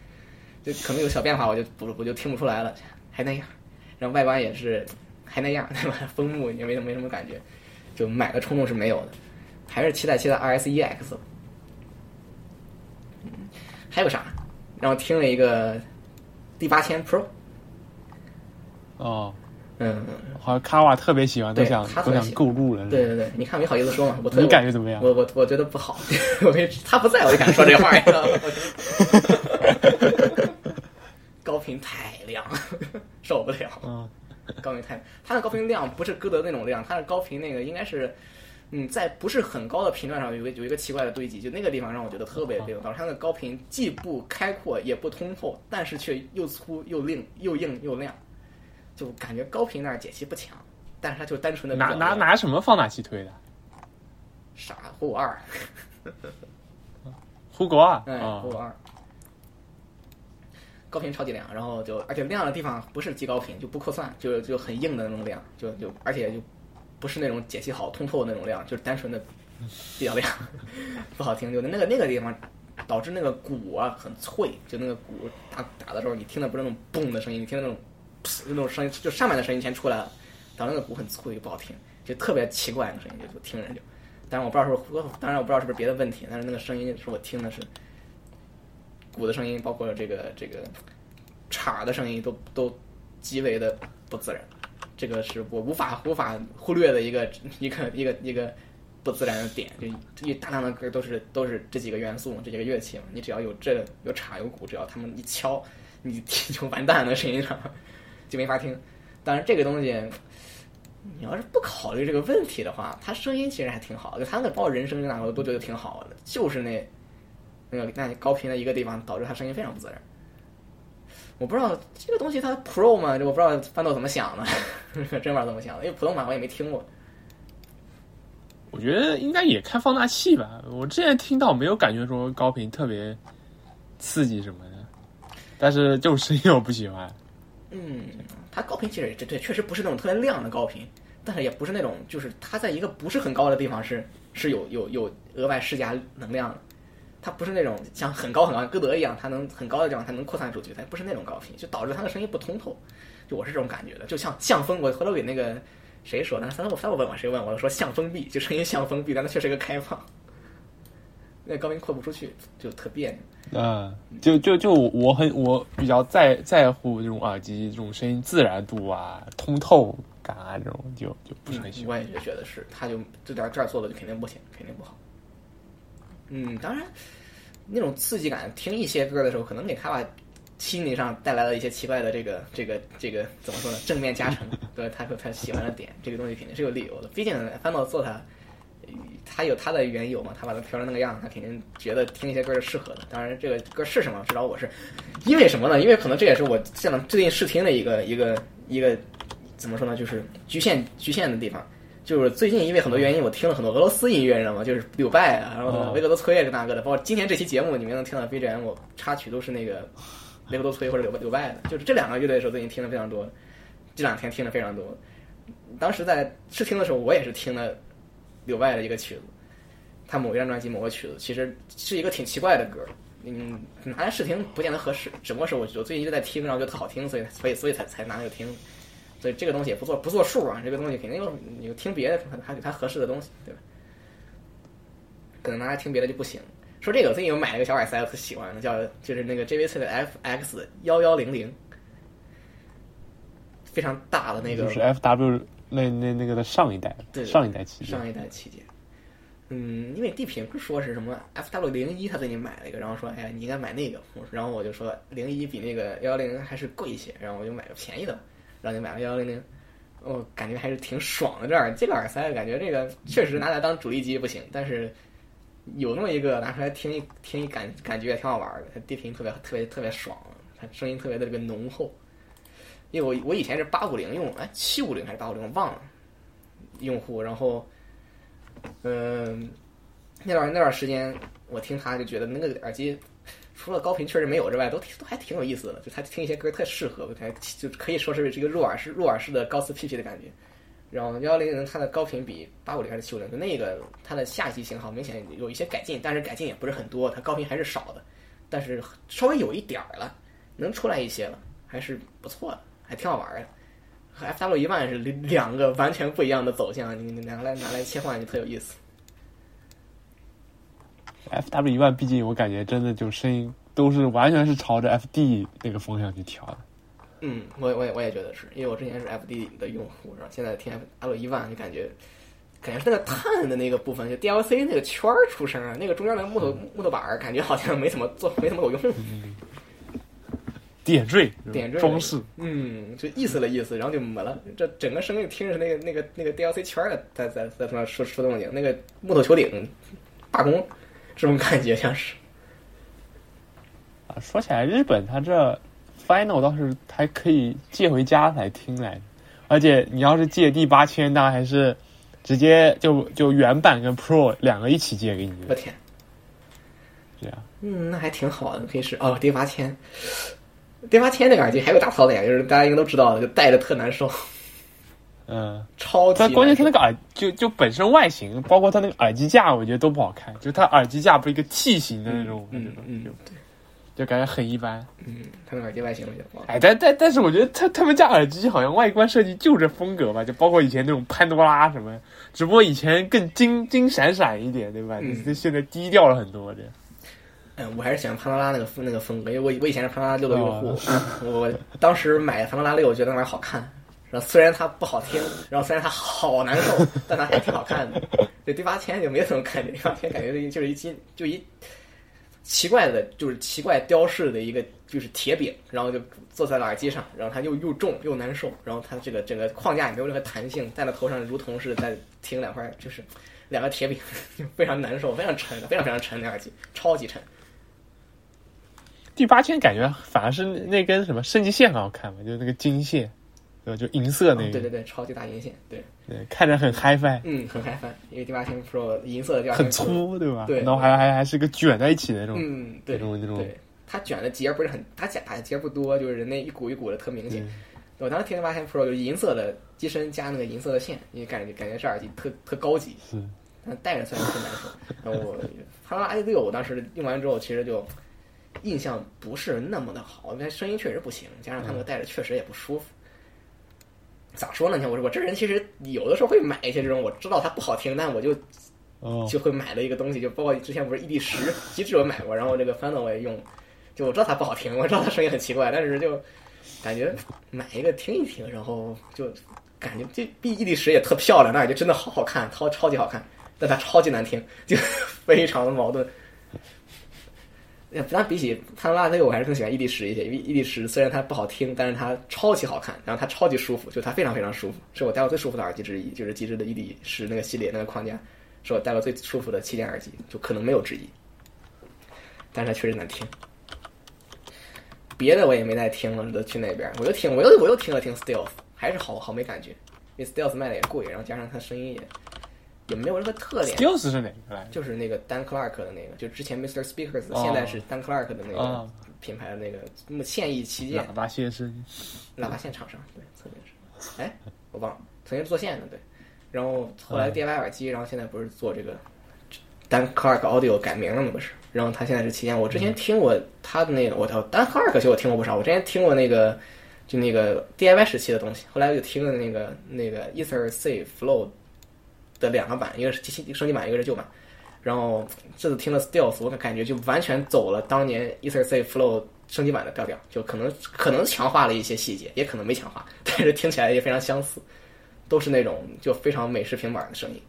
<laughs> 就可能有小变化，我就不我就听不出来了，还那样。然后外观也是还那样，对吧？<laughs> 枫木也没没什么感觉，就买的冲动是没有的，还是期待期待 R S E X。嗯，还有啥？然后听了一个 D 八千 Pro，
哦，
嗯，
好像卡瓦特别喜欢，都
对
想都想购入了。
对对对，你看没好意思说嘛，我特
你感觉怎么样？
我我我觉得不好，<laughs> 我没他不在我就敢说这话，你知道吗？<laughs> 太亮，受不了。
嗯，<laughs>
高频太，他的高频亮不是歌德那种亮，他的高频那个应该是，嗯，在不是很高的频段上有个有一个奇怪的堆积，就那个地方让我觉得特别被动，导致它的高频既不开阔也不通透，但是却又粗又硬又硬又亮，就感觉高频那儿解析不强，但是他就单纯的
拿拿拿什么放大器推的？
傻虎二，<laughs>
胡国啊？
哎，
啊
虎二。高频超级亮，然后就而且亮的地方不是极高频，就不扩散，就就很硬的那种亮，就就而且就不是那种解析好、通透的那种亮，就是单纯的比较亮，<laughs> 不好听。就那个那个地方导致那个鼓啊很脆，就那个鼓打打的时候，你听的不是那种嘣的声音，你听的那种那种声音，就上面的声音全出来了，导致那个鼓很脆就不好听，就特别奇怪的声音，就就听着就。但是我不知道是不是，当然我不知道是不是别的问题，但是那个声音是我听的是鼓的声音，包括这个这个镲的声音都都极为的不自然，这个是我无法无法忽略的一个一个一个一个不自然的点。就因为大量的歌都是都是这几个元素，这几个乐器嘛，你只要有这有镲有鼓，只要他们一敲，你听 <laughs> 就完蛋了，声音上就没法听。当然这个东西。你要是不考虑这个问题的话，它声音其实还挺好的，就它那包括人声那我都觉得挺好的，就是那那个那高频的一个地方导致它声音非常不自然。我不知道这个东西它 Pro 嘛，这我不知道翻豆怎么想的，<laughs> 真不知道怎么想的，因为普通版我也没听过。
我觉得应该也开放大器吧。我之前听到没有感觉说高频特别刺激什么的，但是就是声音我不喜欢。
嗯，它高频其实这对确实不是那种特别亮的高频，但是也不是那种就是它在一个不是很高的地方是是有有有额外施加能量的，它不是那种像很高很高歌德一样，它能很高的地方它能扩散出去，它不是那种高频，就导致它的声音不通透。就我是这种感觉的，就像像风，我回头给那个谁说的，三我三我问我谁问我说像封闭，就声音像封闭，但它却是一个开放，<laughs> 那高频扩不出去，就特别扭。
嗯，就就就我很我比较在在乎这种耳机这种声音自然度啊、通透感啊这种，就就不是很喜欢。
我也觉得是，他就这点这儿做的就肯定不行，肯定不好。嗯，当然，那种刺激感，听一些歌的时候，可能给卡瓦心理上带来了一些奇怪的这个这个这个怎么说呢？正面加成，<laughs> 对，他说他喜欢的点，这个东西肯定是有理由的。毕竟翻到做他，呃他有他的缘由嘛，他把它调成那个样，他肯定觉得听一些歌是适合的。当然，这个歌是什么，至少我是因为什么呢？因为可能这也是我现在最近试听的一个一个一个怎么说呢？就是局限局限的地方。就是最近因为很多原因，我听了很多俄罗斯音乐，你知道吗？就是柳拜啊，然后
哦
维克多崔啊这那个的，包括今天这期节目你们能听到 BGM，我插曲都是那个维克多崔或者柳柳拜的，就是这两个乐队的时候最近听的非常多，这两天听的非常多。当时在试听的时候，我也是听了柳拜的一个曲子，他某一张专辑某个曲子，其实是一个挺奇怪的歌。嗯，拿来试听不见得合适，只不过是我我最近一直在听，然后觉得特好听，所以所以所以才才拿那个听。所以这个东西也不做不做数啊，这个东西肯定有你有听别的还给它合适的东西，对吧？可能拿来听别的就不行。说这个，我最近有买了一个小耳塞，我特喜欢的，叫就是那个 JVC 的 FX 幺幺零零，非常大的那个
就是 F W 那那那个的上一代，
对
上一代旗舰
上一代旗舰。嗯，因为地平说是什么 FW 零一，他最近买了一个，然后说，哎呀，你应该买那个。然后我就说零一比那个幺幺零还是贵一些，然后我就买个便宜的，然后就买了幺幺零零。我感觉还是挺爽的，这耳这个耳塞感觉这个确实拿来当主力机不行，但是有那么一个拿出来听一听一感感觉也挺好玩的。它低频特别特别特别爽，它声音特别的这个浓厚。因为我我以前是八五零用，哎七五零还是八五零忘了用户，然后嗯、那段那段时间我听他就觉得那个耳机除了高频确实没有之外，都挺都还挺有意思的，就他听一些歌特适合，还就可以说是这个入耳式入耳式的高斯 PP 的感觉。然后幺幺零零它的高频比八五零还是七五零，就那个它的下级型号明显有一些改进，但是改进也不是很多，它高频还是少的，但是稍微有一点儿了，能出来一些了，还是不错的，还挺好玩的。和 FW 一万是两个完全不一样的走向，你你拿来拿来切换就特有意思。
F W 一万，毕竟我感觉真的就声音都是完全是朝着 F D 那个方向去调的。
嗯，我也我也我也觉得是因为我之前是 FD 的用户，然后现在听 F 一万就感觉，感觉是那个碳的那个部分，就 DLC 那个圈儿出声啊，那个中间的木头木头板儿，感觉好像没怎么做，没怎么有用。
点缀
点缀
装饰，
嗯，就意思了意思，然后就没了。这整个声音听着是那个那个那个 DLC 圈儿的在在在他妈说说动静，那个木头球顶罢工，这种感觉像是。
啊，说起来，日本它这 Final 倒是还可以借回家来听来，而且你要是借 D 八千，那还是直接就就原版跟 Pro 两个一起借给你，
我天，
这样。
嗯，那还挺好的，可以是哦。D 八千，D 八千那个耳机还有大槽点，就是大家应该都知道的，就戴着特难受，
嗯，
超级。
但关键它那个耳就就本身外形，包括它那个耳机架，我觉得都不好看。就它耳机架不是一个 T 型的那种，
嗯
那种
嗯
就就感觉很一般。
嗯，它那个耳机外形我觉得不好。
哎，但但但是我觉得他他们家耳机好像外观设计就这风格吧，就包括以前那种潘多拉什么，只不过以前更金金闪闪一点，对吧？
嗯
就现在低调了很多，这样。
嗯，我还是喜欢潘多拉那个风那个风格，因为我我以前是潘多拉六的用户，<laughs> 我当时买潘多拉六，我觉得那玩意儿好看。然后虽然它不好听，然后虽然它好难受，但它还挺好看的。这第八千就没什么感觉第八天感觉就是一金就一奇怪的，就是奇怪雕饰的一个就是铁饼，然后就坐在了耳机上，然后它又又重又难受，然后它这个整个框架也没有任何弹性，戴在头上如同是在听两块就是两个铁饼，就非常难受，非常沉，非常非常沉的耳机，超级沉。
第八千感觉反而是那根什么升级线很好看嘛，就是那个金线，对？就银色那个，
哦对对对，超级大银线，对，
对看着很 HiFi，
嗯，很嗨翻，因为第八千 Pro 银色的第八
很粗，对吧？
对
然后还还还是个卷在一起的那种，
嗯，对
那种那种
对，它卷的节不是很，它打打的节不多，就是那一股一股的特明显。我当时听第八千 Pro 就是银色的机身加那个银色的线，因为感觉感觉这耳机特特高级，
是
但戴着虽然很难受。然后我帕拉拉 i 六，我当时用完之后，其实就印象不是那么的好，因为声音确实不行，加上他那个戴着确实也不舒服。咋说呢？你看我我这人其实有的时候会买一些这种我知道它不好听，但我就
哦，
就会买的一个东西，就包括之前不是 ED 十机制我买过，然后这个 Final 我也用，就我知道它不好听，我知道它声音很奇怪，但是就感觉买一个听一听，然后就感觉这 B ED 十也特漂亮，那也就真的好好看，超超级好看，但它超级难听，就 <laughs> 非常的矛盾。那，比起潘多拉那个，我还是更喜欢伊利什一些。因为伊利什虽然它不好听，但是它超级好看，然后它超级舒服，就它非常非常舒服，是我戴过最舒服的耳机之一，就是极致的伊利什那个系列那个框架，是我戴过最舒服的旗舰耳机，就可能没有之一。但是它确实难听。别的我也没再听了，都去那边，我又听，我又我又听了听 Stealth，还是好好没感觉，因为 Stealth 卖的也贵，然后加上它声音也也没有任何特点。
Skills 是哪个来着？
就是那个 Dan Clark 的那个，就之前 Mr. Speakers，、
哦
现在是 Dan Clark 的那个
哦
品牌的那个目现役旗舰
喇叭先生，
喇叭线厂商，对，侧面是，哎，我忘了，曾经做线的，对，然后后来 DIY 耳机，然后现在不是做这个 Dan Clark Audio 改名了吗？不是，然后他现在是旗舰。我之前听过他的那个，我操，Dan Clark 其实我听过不少，我之前听过那个就那个 DIY 时期的东西，后来又听了那个那个 Ether C Flow 的两个版，一个是新升级版，一个是旧版。然后这次听了 Stealth，我感觉就完全走了当年 Ether C Flow 升级版的调调，就可能可能强化了一些细节，也可能没强化，<laughs> 但是听起来也非常相似，都是那种就非常美式平板的声音。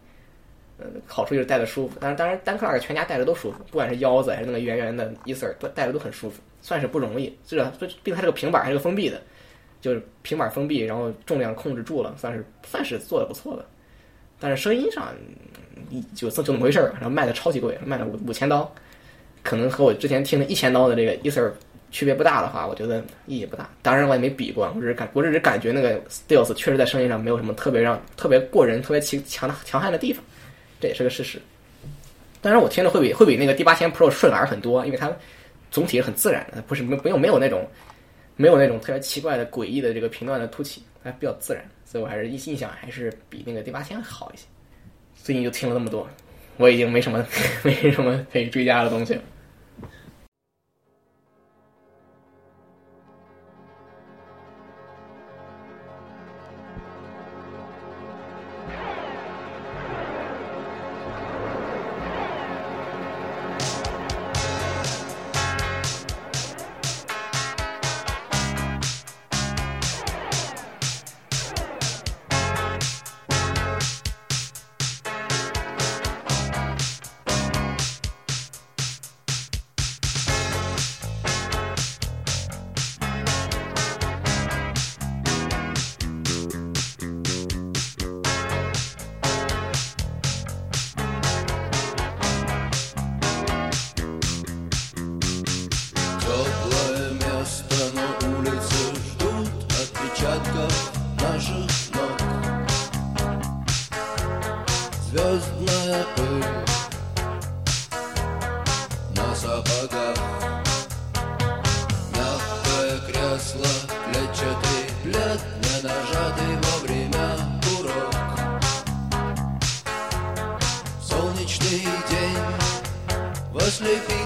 嗯，好处就是戴着舒服，但是当然单克尔全家戴着都舒服，不管是腰子还是那个圆圆的 Ether，都戴着都很舒服，算是不容易。至少毕竟它这个平板还是个封闭的，就是平板封闭，然后重量控制住了，算是算是做的不错的。但是声音上就就就那么回事儿，然后卖的超级贵，卖了五五千刀，可能和我之前听的一千刀的这个 Ether 区别不大的话，我觉得意义不大。当然我也没比过，我只是感我只是感觉那个 Steels 确实在声音上没有什么特别让特别过人、特别强强的强悍的地方，这也是个事实。当然我听着会比会比那个 D 八千 Pro 顺耳很多，因为它总体是很自然的，不是没没有没有那种没有那种特别奇怪的诡异的这个频段的凸起，还比较自然，所以我还是一心想还是比那个第八千好一些。最近就听了那么多，我已经没什么 <laughs> 没什么可以追加的东西了。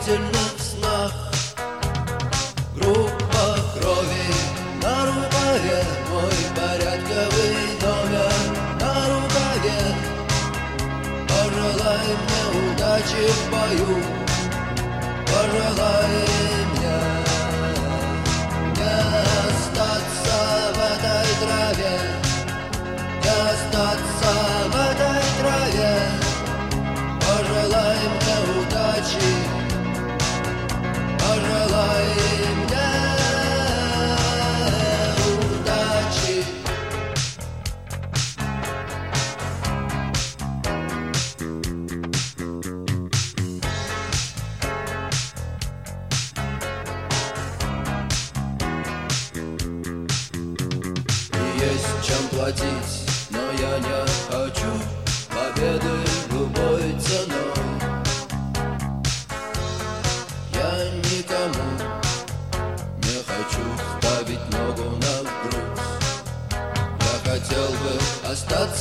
Ослепительных снах. Группа крови на рукаве Мой порядковый номер на рукаве Пожелай мне удачи в бою. Пожелай мне Не остаться в этой траве. Не остаться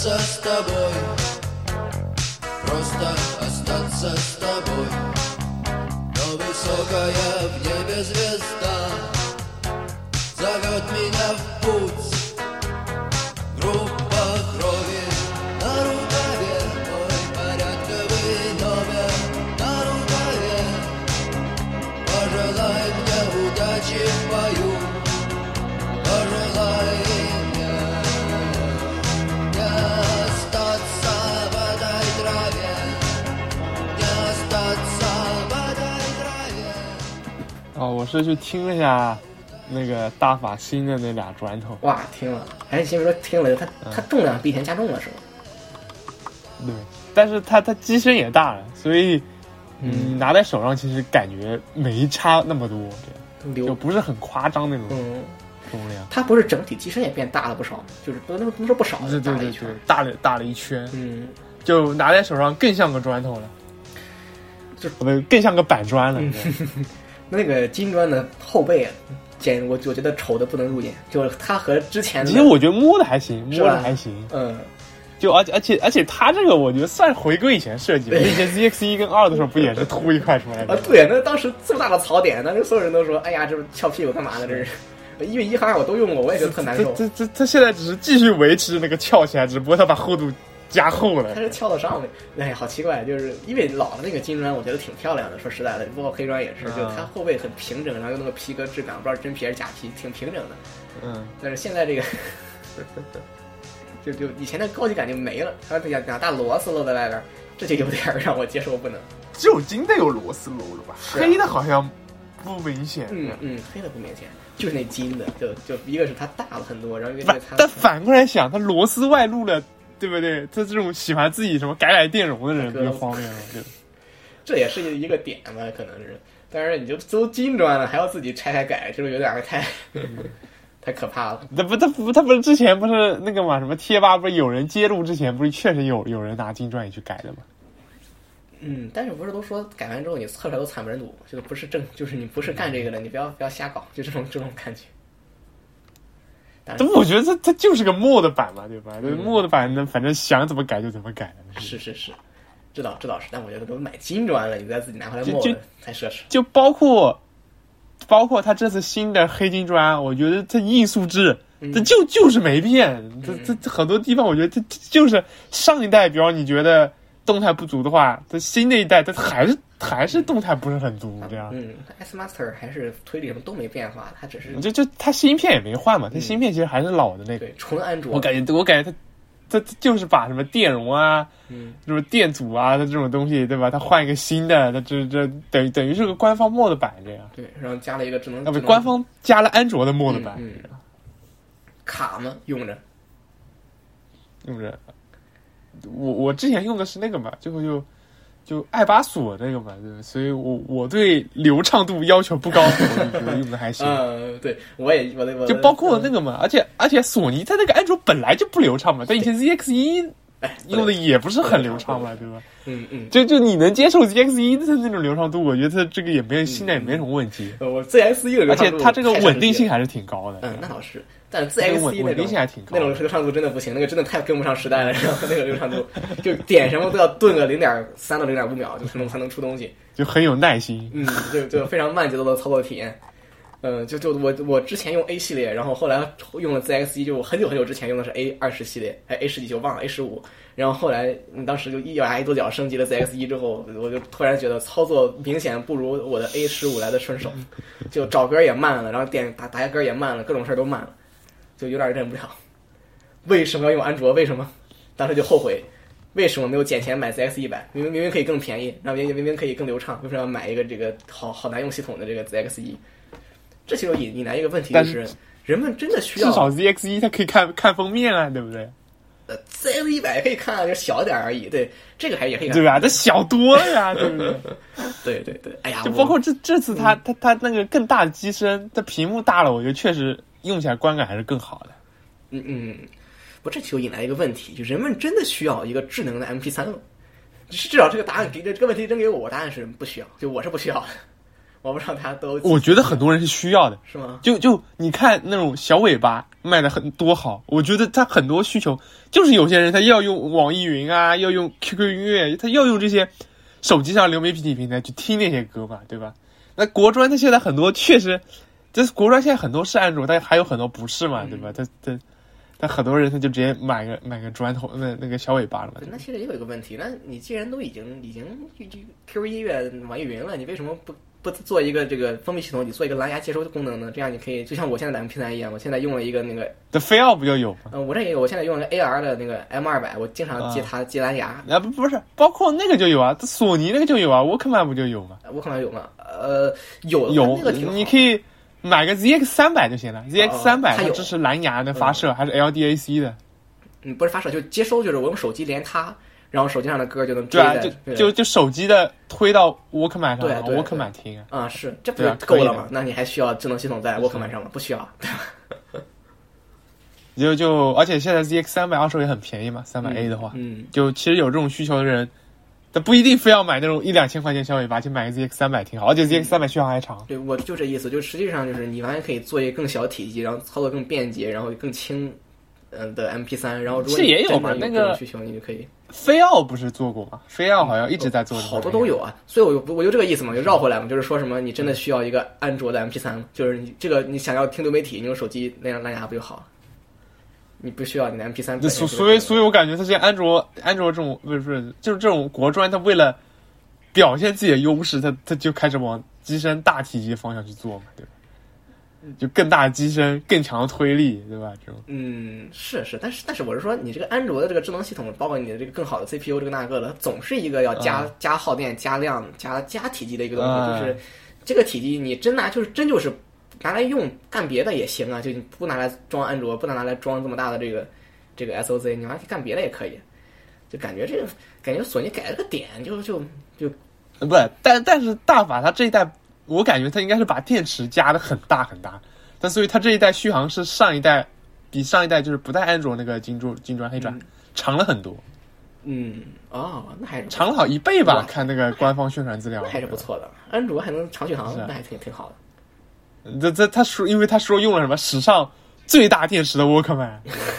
остаться с тобой, просто остаться с тобой. Но высокая в небе звезда зовет меня в путь.
时去听了一下那个大法新的那俩砖头，
哇，听了，哎，你先说听了，它
嗯。
它重量比以前加重了是吗？
对，但是它它机身也大了，所以你
嗯。
拿在手上其实感觉没差那么多，对就，不是很夸张那种
嗯，
重量。
它不是整体机身也变大了不少，就是不能不能说不少，
对对对对
大了一圈。，
大了大了一圈，
嗯，
就拿在手上更像个砖头了，
就
不更像个板砖了。<laughs>
那个金砖的后背啊，简我我觉得丑的不能入眼，就是它和之前的，
其实我觉得摸的还行，摸的还行。
嗯，
就而且而且而且它这个我觉得算回归以前设计了，
对
以前 ZX 一跟二的时候不也是凸一块出来的？，
啊对，那当时这么大的槽点，当时所有人都说，哎呀，这不翘屁股干嘛呢？这是，<laughs> 因为一和二我都用过，我也觉得特难受。
这这它现在只是继续维持那个翘起来，只不过它把厚度加厚了
它。是翘到上面，哎，好奇怪，就是因为老的那个金砖，我觉得挺漂亮的。说实在的，包括黑砖也是，
嗯
就它后背很平整，然后用那个皮革质感，不知道真皮还是假皮，挺平整的。
嗯，
但是现在这个，<laughs> 就就以前的高级感就没了，还有两两大螺丝露在外边儿，这就有点儿让我接受不能。
只有金的有螺丝露了吧？
啊
黑的好像不明显。
嗯嗯，黑的不明显，就是那金的，就就一个是它大了很多，然后一个它，
但反过来想，它螺丝外露了，对不对？他这种喜欢自己什么改改电容的人，不就方便了？对
这也是一个点吧，可能是。但是你就都金砖了，还要自己拆开改，是不是有点儿太 <laughs> 太可怕了。
那不，他不，他不是之前不是那个嘛？什么贴吧不是有人揭露之前，不是确实有有人拿金砖也去改的吗？
嗯，但是不是都说改完之后你测出来都惨不忍睹，就不是正，就是你不是干这个的，你不要不要瞎搞，就这种这种感觉。但
我觉得它它就是个墨的版嘛，对吧？这
嗯
mod 版呢，反正想怎么改就怎么改的。
是是是，这倒这倒是，但我觉得都买金砖了，你再自己拿回来
就
磨
就
才奢侈。
就包括包括它这次新的黑金砖，我觉得它硬素质，它就就是没变。这这这很多地方，我觉得它它就是上一代，比方你觉得动态不足的话，它新的一代它还是还是动态不是很足，这样。
嗯，S Master 还是推理什么都没变化，它只是
就就它芯片也没换嘛，它芯片其实还是老的那个。
对纯安卓。
我感觉我感觉它。它它就是把什么电容啊，
嗯，
什么电阻啊，它这种东西，对吧？它换一个新的，它这这等于等于是个官方 mod 版这样，
对，然后加了一个智能，
啊不，官方加了安卓的 mod 版，
嗯嗯卡吗用着，
用着。我我之前用的是那个嘛，最后就就爱巴索那个嘛，对吧？所以我我对流畅度要求不高，<laughs> 我就觉得用的还行。
嗯，对我也我的我
就包括那个嘛，而且而且索尼它那个安卓本来就不流畅嘛，但以前 ZX 一
哎
用的也不是很流畅嘛，对吧？
嗯嗯，
就就你能接受 ZX 一的那种流畅度，我觉得它这个也没现在也没什么问题，
呃我 ZX 一的流
而且它这个稳定性还是挺高的。
嗯，那倒是，但 ZX 一那种那种流畅度真的不行，那个真的太跟不上时代了，然后那个流畅度就点什么都要顿个零点三到零点五秒，就才能才能出东西。
就很有耐心。
嗯，就就非常慢节奏的操作体验。嗯，就就我我之前用 A 系列，然后后来用了 ZX 一，就我很久很久之前用的是 A 二十系列，哎 A 十几就忘了 A 十五，然后后来你当时就一咬牙一跺脚升级了 ZX 一之后，我就突然觉得操作明显不如我的 A 十五来的顺手，就找歌也慢了，然后点打打下歌也慢了，各种事儿都慢了，就有点忍不了。<laughs> 为什么要用安卓？为什么？当时就后悔，为什么没有捡钱买 ZX 一百？明明明明可以更便宜，然后明明明可以更流畅，为什么要买一个这个好好难用系统的这个 ZX 一？这其实引引来一个问题，就
但
是人们真的需要
至少 ZX 一它可以看看封面啊，对不对？
呃 ZX 一百可以看，就小点而已。对，这个还也可以看。
对吧？这小多了呀，<laughs> 对不对？
对对对，哎呀，
就包括这这次它它它那个更大的机身，它屏幕大了，我觉得确实用起来观感还是更好的。
嗯嗯，不，这就引来一个问题，就人们真的需要一个智能的 MP 三吗？至至少这个答案给这这个问题扔给我，我答案是不需要，就我是不需要的。<laughs> 我不知道大家都
我觉得很多人是需要的。
是吗？
就就你看那种小尾巴卖的很多好，我觉得他很多需求就是有些人他要用网易云啊，要用 QQ 音乐，他要用这些手机上流媒体平台去听那些歌嘛，对吧？那国专他现在很多确实，这国专现在很多是安卓，但还有很多不是嘛，对吧？他他他很多人他就直接买个买个砖头那那个小尾巴了嘛，
那其实也有一个问题，那你既然都已经已经 QQ 音乐、网易云了，你为什么不不做一个这个封闭系统，你做一个蓝牙接收的功能呢？这样你可以就像我现在两个平台一样，我现在用了一个那个，
这飞奥不就有吗？
呃，我这也有，我现在用了个 AR 的那个 M 二百，我经常接它接蓝牙，
啊不不是，包括那个就有啊，索尼那个就有啊，Walkman 不就有吗？
沃克曼有吗？呃，有
有
那个挺好，
你可以买个 ZX 三百就行了，ZX 三百
它
支持蓝牙的发射，还是 LDAC 的，
嗯，不是发射，就接收，就是我用手机连它，然后手机上的歌就能
对啊，就
对
就就手机的推到 Walkman 上，Walkman 听啊。
啊，是，这不就够了吗？那你还需要智能系统在 Walkman 上吗？不需要，对吧？
就就而且现在 ZX 三百二手也很便宜嘛，三百 A 的话，
嗯，
就其实有这种需求的人，他不一定非要买那种一两千块钱小尾巴去买个 ZX 三百挺好，而且 ZX 三百续航还长。
对，我就这意思，就实际上就是你完全可以做一个更小体积，然后操作更便捷，然后更轻，嗯的 MP 三，然后如果你
是也有那个
需求，你就可以
飞奥不是做过吗？飞奥好像一直在做这种
好多都有啊，所以我就我就这个意思嘛，就绕回来嘛，就是说什么你真
嗯
的需要一个安卓的 MP 三，就是你这个你想要听流媒体，你用手机那样蓝牙不就好了？你不需要你的 MP 三。
那所所以所以我感觉它这些安卓安卓这种不是不是就是这种国专，它为了表现自己的优势，它它就开始往机身大体积方向去做嘛，对吧？就更大的机身，更强的推力，对吧？这种
嗯，是是，但是但是我是说，你这个安卓的这个智能系统，包括你的这个更好的 CPU 这个那个的，总是一个要加、
嗯
加耗电、加量、加加体积的一个东西，
嗯
就是这个体积你真拿就是真就是拿来用干别的也行啊，就你不拿来装安卓，不拿来装这么大的这个这个 SOC，你拿去干别的也可以。就感觉这个感觉索尼改了个点，就就就
呃不是，但但是大法它这一代，我感觉它应该是把电池加的很大很大，但所以它这一代续航是上一代比上一代就是不带安卓那个金珠金砖黑砖、长了很多，
嗯哦，那还是
长了好一倍吧？看那个官方宣传资料
那还是不错的，安卓还能长续航那还挺挺好的。
这这他说，因为他说用了什么史上最大电池的 Walkman，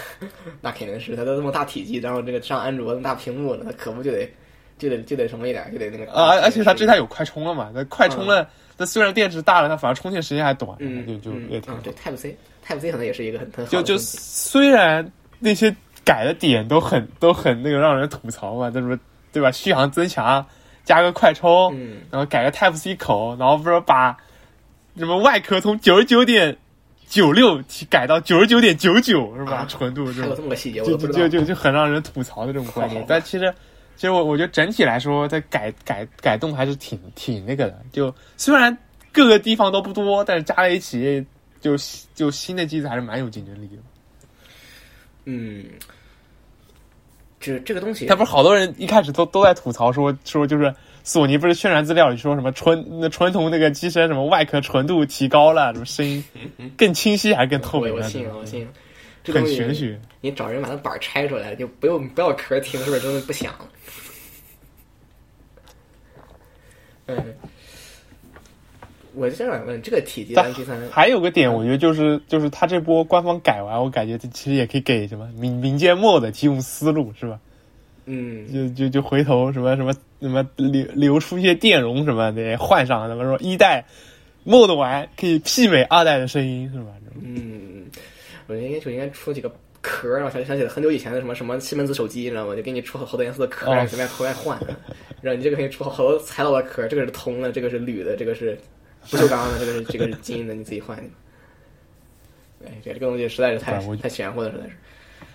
<laughs>
那肯定是，他都这么大体积，然后这个上安卓那么大屏幕了，它可不就得就得就得什么一点，就得那个
啊，而而且它这台有快充了嘛？那快充了，那虽然电池大了，它反而充电时间还短，
嗯
就就
嗯
也挺好
嗯。对 Type C Type C 可能也是一个很很好
就就虽然那些改的点都很都很那个让人吐槽嘛，那什么对吧？续航增强，加个快充，
嗯
然后改个 Type C 口，然后不是把什么外壳从九十九点九六改到九十九点九九是吧？
啊
纯度这
还有这么个细节，我
就。就就就很让人吐槽的这种观点。但其实，其实我我觉得整体来说，它改改改动还是挺挺那个的。就虽然各个地方都不多，但是加在一起，就就新的机子还是蛮有竞争力的。
嗯，这这个东西
他不是好多人一开始都都在吐槽说说就是索尼不是宣传资料里说什么纯那纯铜那个机身什么外壳纯度提高了，什么声音 <laughs> 更清晰还是更透明了？
我我信我信，这
很玄学。
你找人把那板拆出来，就不用不要壳听，是不是真的不响？嗯，我就这样问，这个体积三，
还有个点，我觉得就是就是他这波官方改完，我感觉这其实也可以给什么民民间 mod 提供思路，是吧？
嗯，
就就就回头什么什么什么流流出一些电容什么的换上，什么说一代，mode 完可以媲美二代的声音，是吧？
嗯，我应该就应该出几个壳我想想起了很久以前的什么什么西门子手机，你知道吗？就给你出好多颜色的壳儿，
哦
让你随便随便换，然后你这个可以出好多材料的壳，这个是铜的，这个是铝的，这个是不锈钢的，这个是这个是金的，你自己换。哎，这这个东西实在是太 <laughs> 太玄乎了，实在是。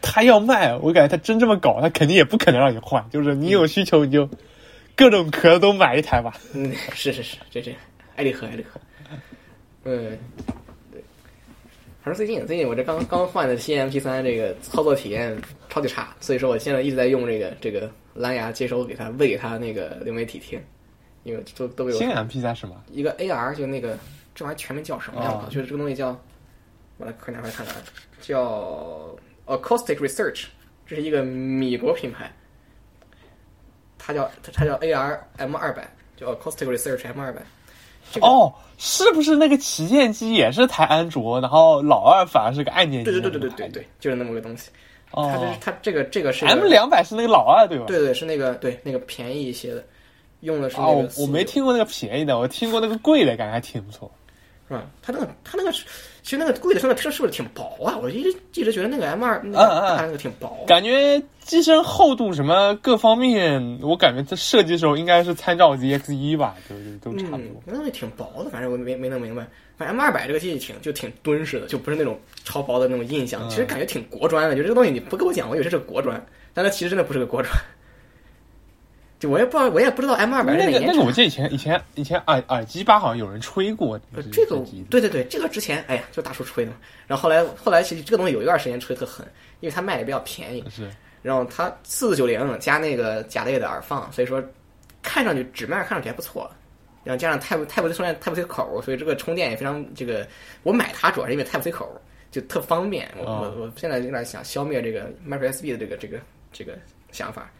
他要卖，我感觉他真这么搞，他肯定也不可能让你换，就是你有需求你就各种壳都买一台吧。
嗯，是是是，这这爱立和爱立和，嗯，对。反正最近最近我这刚刚换的新 MP 三，这个操作体验超级差，所以说我现在一直在用这个这个蓝牙接收给他喂给它那个流媒体听，因为都都被我
新 MP 三什么？
一个 AR 就那个这玩意儿全名叫什么呀？
哦
就是这个东西叫，我来快拿出来看看，叫 Acoustic Research，这是一个米国品牌，它叫它它叫 AR M 二百，叫 Acoustic Research M 二百。这个
哦，是不是那个旗舰机也是台安卓，然后老二反而是个按键机？
对对对对对对对，就是那么个东西。它这
哦
是它这个这个是个
，M 两百是那个老二对吧？
对对对是那个对那个便宜一些的，用的是那
哦，
个
我我没听过那个便宜的，我听过那个贵的，感觉还挺不错。
是吧？它那个它那个其实那个贵的时候那车是不是挺薄啊？我一直一直觉得那个 M 二那个
嗯嗯
大那个挺薄。
感觉机身厚度什么各方面，我感觉在设计的时候应该是参照 ZX 一吧，就是都差不
嗯
多。，
那东西挺薄的，反正我没没弄明白。反正 M 二百这个机器挺就挺敦实的，就不是那种超薄的那种印象。
嗯
其实感觉挺国专的，就这个东西你不跟我讲，我以为这是个国专，但它其实真的不是个国专。就我也不知道，我也不知道 M 二百
那个那个我记得以前以前以前耳耳机吧好像有人吹过
呃这个对对对，这个之前哎呀，就大叔吹的嘛。然后后来后来其实这个东西有一段时间吹特狠，因为它卖的比较便宜，
是
然后它四四九零加那个甲类的耳放，所以说看上去纸面看上去还不错。然后加上 Type Type C 充电 Type C 口，所以这个充电也非常这个。我买它主要是因为 Type C 口就特方便。我、
哦
我我现在有点想消灭这个 Micro USB 的这个这个这个想法，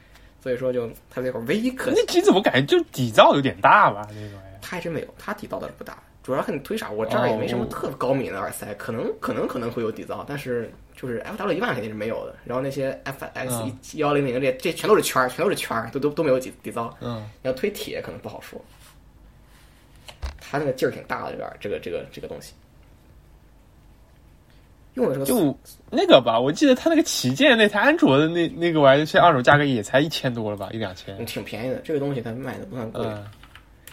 所以说就他那会儿唯一可惜
那机子我感觉就底噪有点大吧，那个玩意儿。
它还真没有，他底噪倒是不大，主要看你推啥。我这儿也没什么
哦
特高敏的耳塞，可能可能可能会有底噪，但是就是 F W 一万肯定是没有的。然后那些 F X
嗯
一幺零零这这全都是圈儿，全都是圈儿，都都都没有底底噪。
嗯，
要推铁可能不好说，他那个劲儿挺大的，这个这个这个这个东西，用的这个
就那个吧，我记得它那个旗舰那台安卓的那那个玩意儿，现在二手价格也才一千多了吧，一两千
嗯。挺便宜的，这个东西它卖的不算贵。
嗯，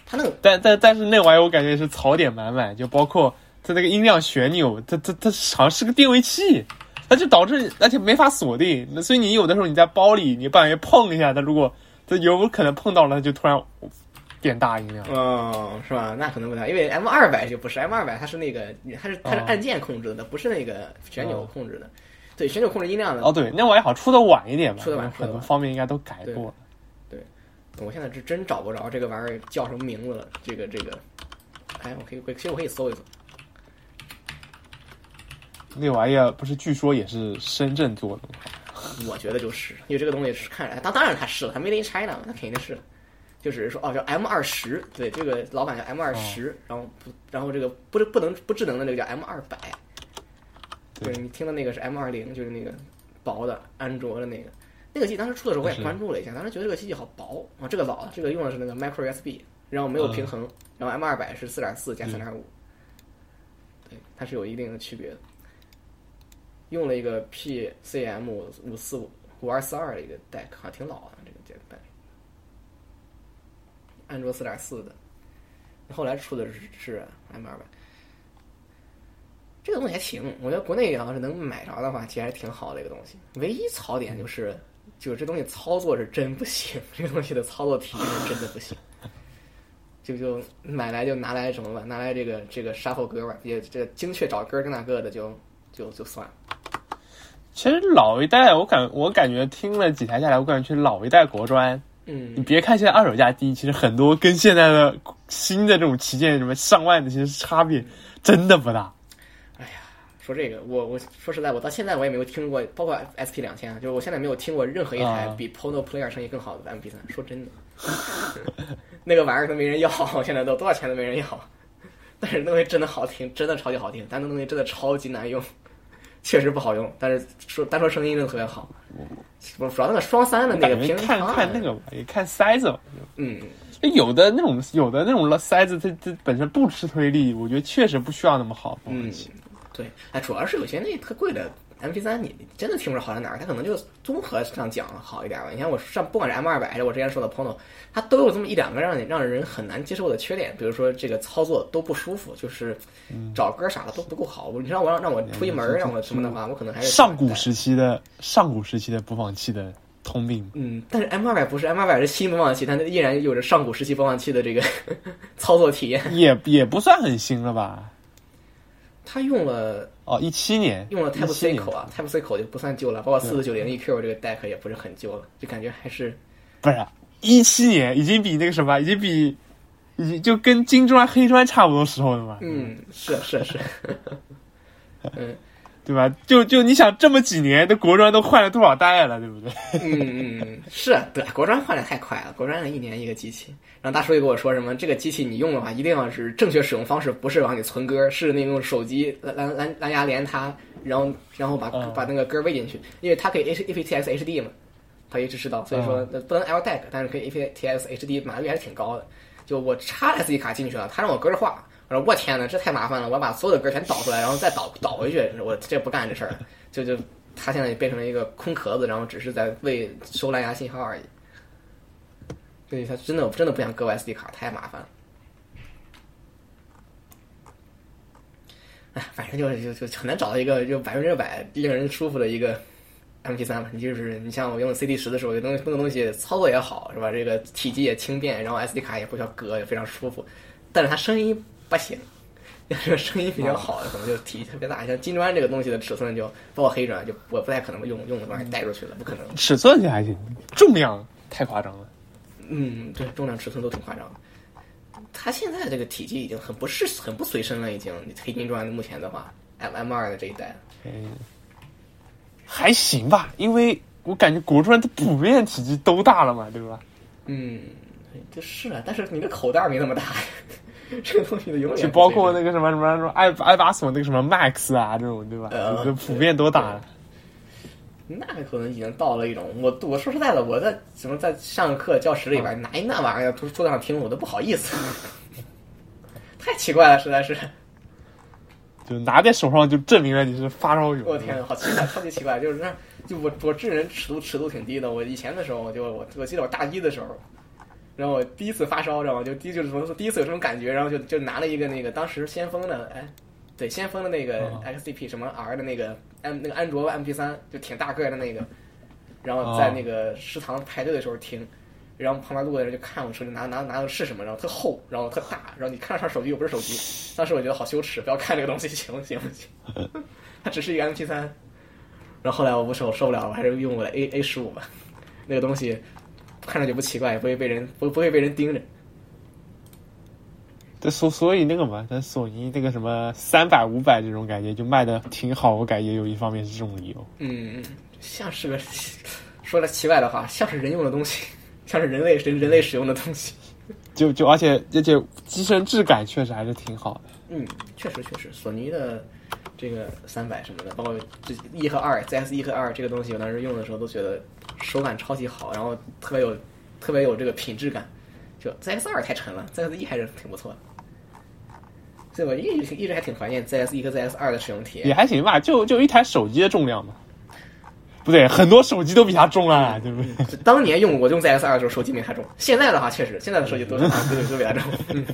它那个
但但但是那玩意儿我感觉是槽点满满，就包括它那个音量旋钮，它它它好像是个定位器，它就导致而且没法锁定，那所以你有的时候你在包里，你不小心碰一下，它如果它有可能碰到了，它就突然变大音量。
嗯，是吧？那可能不太，因为 M 二百就不是 M 二百，它是那个它是它是
哦
按键控制的，不是那个旋钮控制的。对，旋钮控制音量的。
哦，对，那玩意儿好像出的晚一点吧，
出的晚
很多方面应该都改过了。
我现在是真找不着这个玩意儿叫什么名字了。这个这个，哎，我可以，其实我可以搜一搜。
那玩意儿不是据说也是深圳做的吗？
我觉得就是，因为这个东西是看着，当当然它是了，它 Made in China 嘛，那肯定是，就只是说哦叫 M 二十，对，这个老板叫 M 二十，然后不，然后这个不不能不智能的那个叫 M 二百，
对。
对你听的那个是 M 二零，就是那个薄的安卓的那个，那个机器当时出的时候我也关注了一下，当时觉得这个机器好薄啊，这个老了，这个用的是那个 Micro USB，然后没有平衡，然后 M 二百是四点四加三点五，对，它是有一定的区别的。用了一个 PCM 五四五五二四二的一个 deck，好挺老的这个这个安卓四点四的，后来出的是是 M 二百，这个东西还行，我觉得国内要是能买着的话，其实还挺好的一个东西。唯一槽点就是，就是这东西操作是真不行，这个东西的操作体验是真的不行。就就买来就拿来什么吧，拿来这个这个 shuffle 歌吧，也这精确找歌跟那个的就就就算了。
其实老一代，我感我感觉听了几台下来，我感觉老一代国专，你
嗯，
别看现在二手价低，其实很多跟现在的新的这种旗舰什么上万的，其实差别真的不大。
哎呀说这个，我我说实在，我到现在我也没有听过，包括 SP 两千啊，就是我现在没有听过任何一台
啊
比 Pono Player 声音更好的 MP 三。说真的，<laughs> 那个玩意儿都没人要，现在都多少钱都没人要。<laughs> 但是那东西真的好听，真的超级好听，但那东西真的超级难用，确实不好用。但是说单说声音真的特别好，我主要那个双三的那个
感觉
屏方
看看那个吧，也看塞子吧。
嗯，
有的那种有的那种塞子，它它本身不吃推力，我觉得确实不需要那么好
嗯。对，哎，主要是有些那特贵的 MP 三，你你真的听不出好在哪儿，它可能就综合上讲好一点吧。你看我上不管是 M 二百还是我之前说的 Pono，它都有这么一两个让你让人很难接受的缺点，比如说这个操作都不舒服，就是找歌啥的都不够好。你让我让让我出一门儿让我什么的话，我可能还是
上古时期的上古时期的播放器的通病。
嗯，但是 M 二百不是 M 二百是新播放器，它依然有着上古时期播放器的这个 <laughs> 操作体验。
也也不算很新了吧？
它用了
哦，一七年
用了 Type C 口啊，Type C 口就不算旧了，包括四四九零 EQ 这个 deck 也不是很旧了，就感觉还是
不是一七年，已经比那个什么，已经比已经就跟金砖黑砖差不多时候了嘛，
嗯，是是是，<laughs> 嗯
对吧？就就你想这么几年的国专都换了多少代了，对不对？<laughs>
嗯嗯嗯，是对国专换的太快了，国专一年一个机器。然后大叔又跟我说什么，这个机器你用的话，一定要是正确使用方式，不是往里存歌，是那种手机蓝蓝蓝蓝牙连它，然后然后把、
嗯
把那个歌喂进去，因为它可以 H APTX HD 嘛，它也支持到，所以说呃不能 LDAC，但是可以 APTX HD 码率还是挺高的。就我插 SD 卡进去了，它让我跟着画，我说我天呐，这太麻烦了，我要把所有的歌全导出来，然后再导导回去，我这不干这事儿，就就它现在变成了一个空壳子，然后只是在为收蓝牙信号而已。所以它真的真的不想搁 SD 卡，太麻烦了。哎，反正就是就就很难找到一个就百分之百令人舒服的一个 MP 3吧。你就是你像我用 CD 十的时候，有东西那个东西操作也好是吧？这个体积也轻便，然后 SD 卡也不需要割，也非常舒服。但是它声音不行，<laughs> 要是声音比较好的，可能就体积特别大。像金砖这个东西的尺寸就包括黑砖，就我不太可能用用的东西带出去了，不可能。
尺寸就还行，重量太夸张了。
嗯，对，重量尺寸都挺夸张的。它现在这个体积已经很不是很不随身了，已经黑金砖目前的话，M M 二的这一代，
嗯，还行吧，因为我感觉国砖它普遍体积都大了嘛，对吧？
嗯，就是啊，但是你的口袋没那么大，<laughs> 这个东西的永远
就包括那个什么什么什么爱爱巴索那个什么 Max 啊这种，对吧？
呃
就普遍都打。
那可能已经到了一种，我我说实在的，我在什么在上课教室里边拿一那玩意儿桌桌子上听，我都不好意思，<laughs> 太奇怪了，实在是。
就拿在手上就证明了你是发烧友。
我天，好奇怪，超级奇怪，就是那，就我我这人尺度尺度挺低的。我以前的时候，我就我我记得我大一的时候，然后我第一次发烧，然后就第一就是说第一次有这种感觉，然后就就拿了一个那个当时先锋的，哎，对，先锋的那个
哦
XCP 什么 R 的那个 M 那个安卓 MP 3就挺大个儿的那个，然后在那个食堂排队的时候听。然后旁边路过的人就看我手机拿拿拿的是什么，然后特厚，然后特大，然后你看上手机又不是手机，当时我觉得好羞耻，不要看这个东西，行不行不行？它只是一个 MP 3然后后来我不受受不了，我还是用我的 A A 十五吧，那个东西看着就不奇怪，也不会被人不不会被人盯着。
这，所所以那个嘛，但索尼那个什么三百五百这种感觉就卖的挺好，我感觉有一方面是这种理由。
嗯，像是个 <laughs> 说了奇怪的话，像是人用的东西，<laughs> 像是人类人人类使用的东西。
就就而且而且机身质感确实还是挺好的。
嗯，确实确实，索尼的这个三百什么的，包括这一和二，ZS 一和二这个东西，我当时用的时候都觉得手感超级好，然后特别有特别有这个品质感。就 ZS 二太沉了，ZS 一还是挺不错的。所以我一直一直还挺怀念 ZS 一和 ZS 二的使用体验
也。还行吧，就就一台手机的重量嘛。不对，很多手机都比它重啊，对不对？
就当年用我用 ZS 二的时候，手机没它重。现在的话，确实现在的手机都是都都比它重。嗯，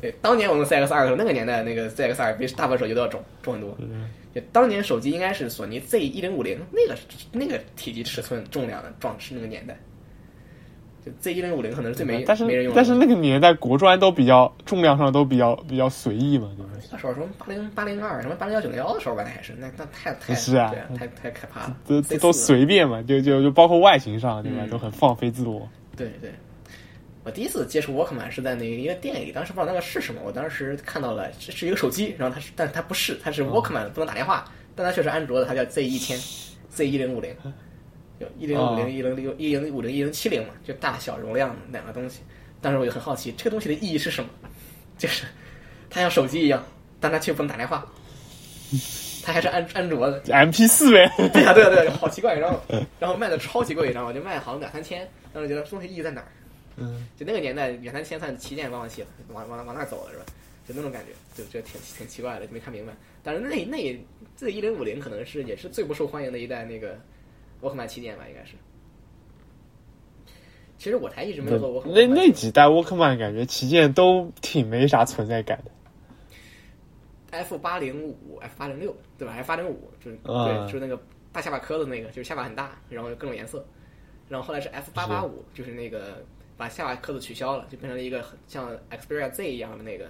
对，当年我用 CX 二的时候，那个年代那个 CX 二比大部分手机都要重重很多。就当年手机应该是索尼 Z 一零五零那个那个体积尺寸重量的壮是那个年代。就 Z 一零五零可能是最没
但是
没人用。
但是那个年代国专都比较重量上都比较比较随意嘛，对不对？
那时候什么八零八零二什么八零幺九零幺的时候吧，那还是那那太太
是啊
对啊，太太可怕了。
都
Z4
都随便嘛，就就就包括外形上，对吧？
嗯
都很放飞自我。
对对，我第一次接触 Walkman 是在那个一个店里，当时不知道那个是什么，我当时看到了这是一个手机，然后它是，但是它不是，它是 Walkman，、不能打电话，但它确实安卓的，它叫 Z 一千，Z 一零五零，有一零五
哦
零、一零六、一零五零、一零七零嘛，就大小容量两个东西。当时我就很好奇，这个东西的意义是什么？<laughs> 就是它像手机一样，但它却不能打电话，<laughs> 它还是安安卓的
，M P 四呗，<laughs>
对呀、对呀、对呀、好奇怪。然后，然后卖的超级贵，然后我就卖好像两三千，当时觉得这东西意义在哪儿？
嗯，
就那个年代，远三千算旗舰高端器了，往往往那儿走了是吧？就那种感觉，就觉得挺挺奇怪的，就没看明白。但是那那这一零五零可能是也是最不受欢迎的一代那个沃克曼旗舰吧，应该是。其实我才一直没有做沃克曼，
那那几代沃克曼感觉旗舰都挺没啥存在感的。
F 八零五、F 八零六，对吧？F 八零五就是、
啊
对，就是那个大下巴壳子那个，就是下巴很大，然后各种颜色。然后后来是 F 八八五，就是那个把下巴壳子取消了，就变成了一个很像 Xperia Z 一样的那个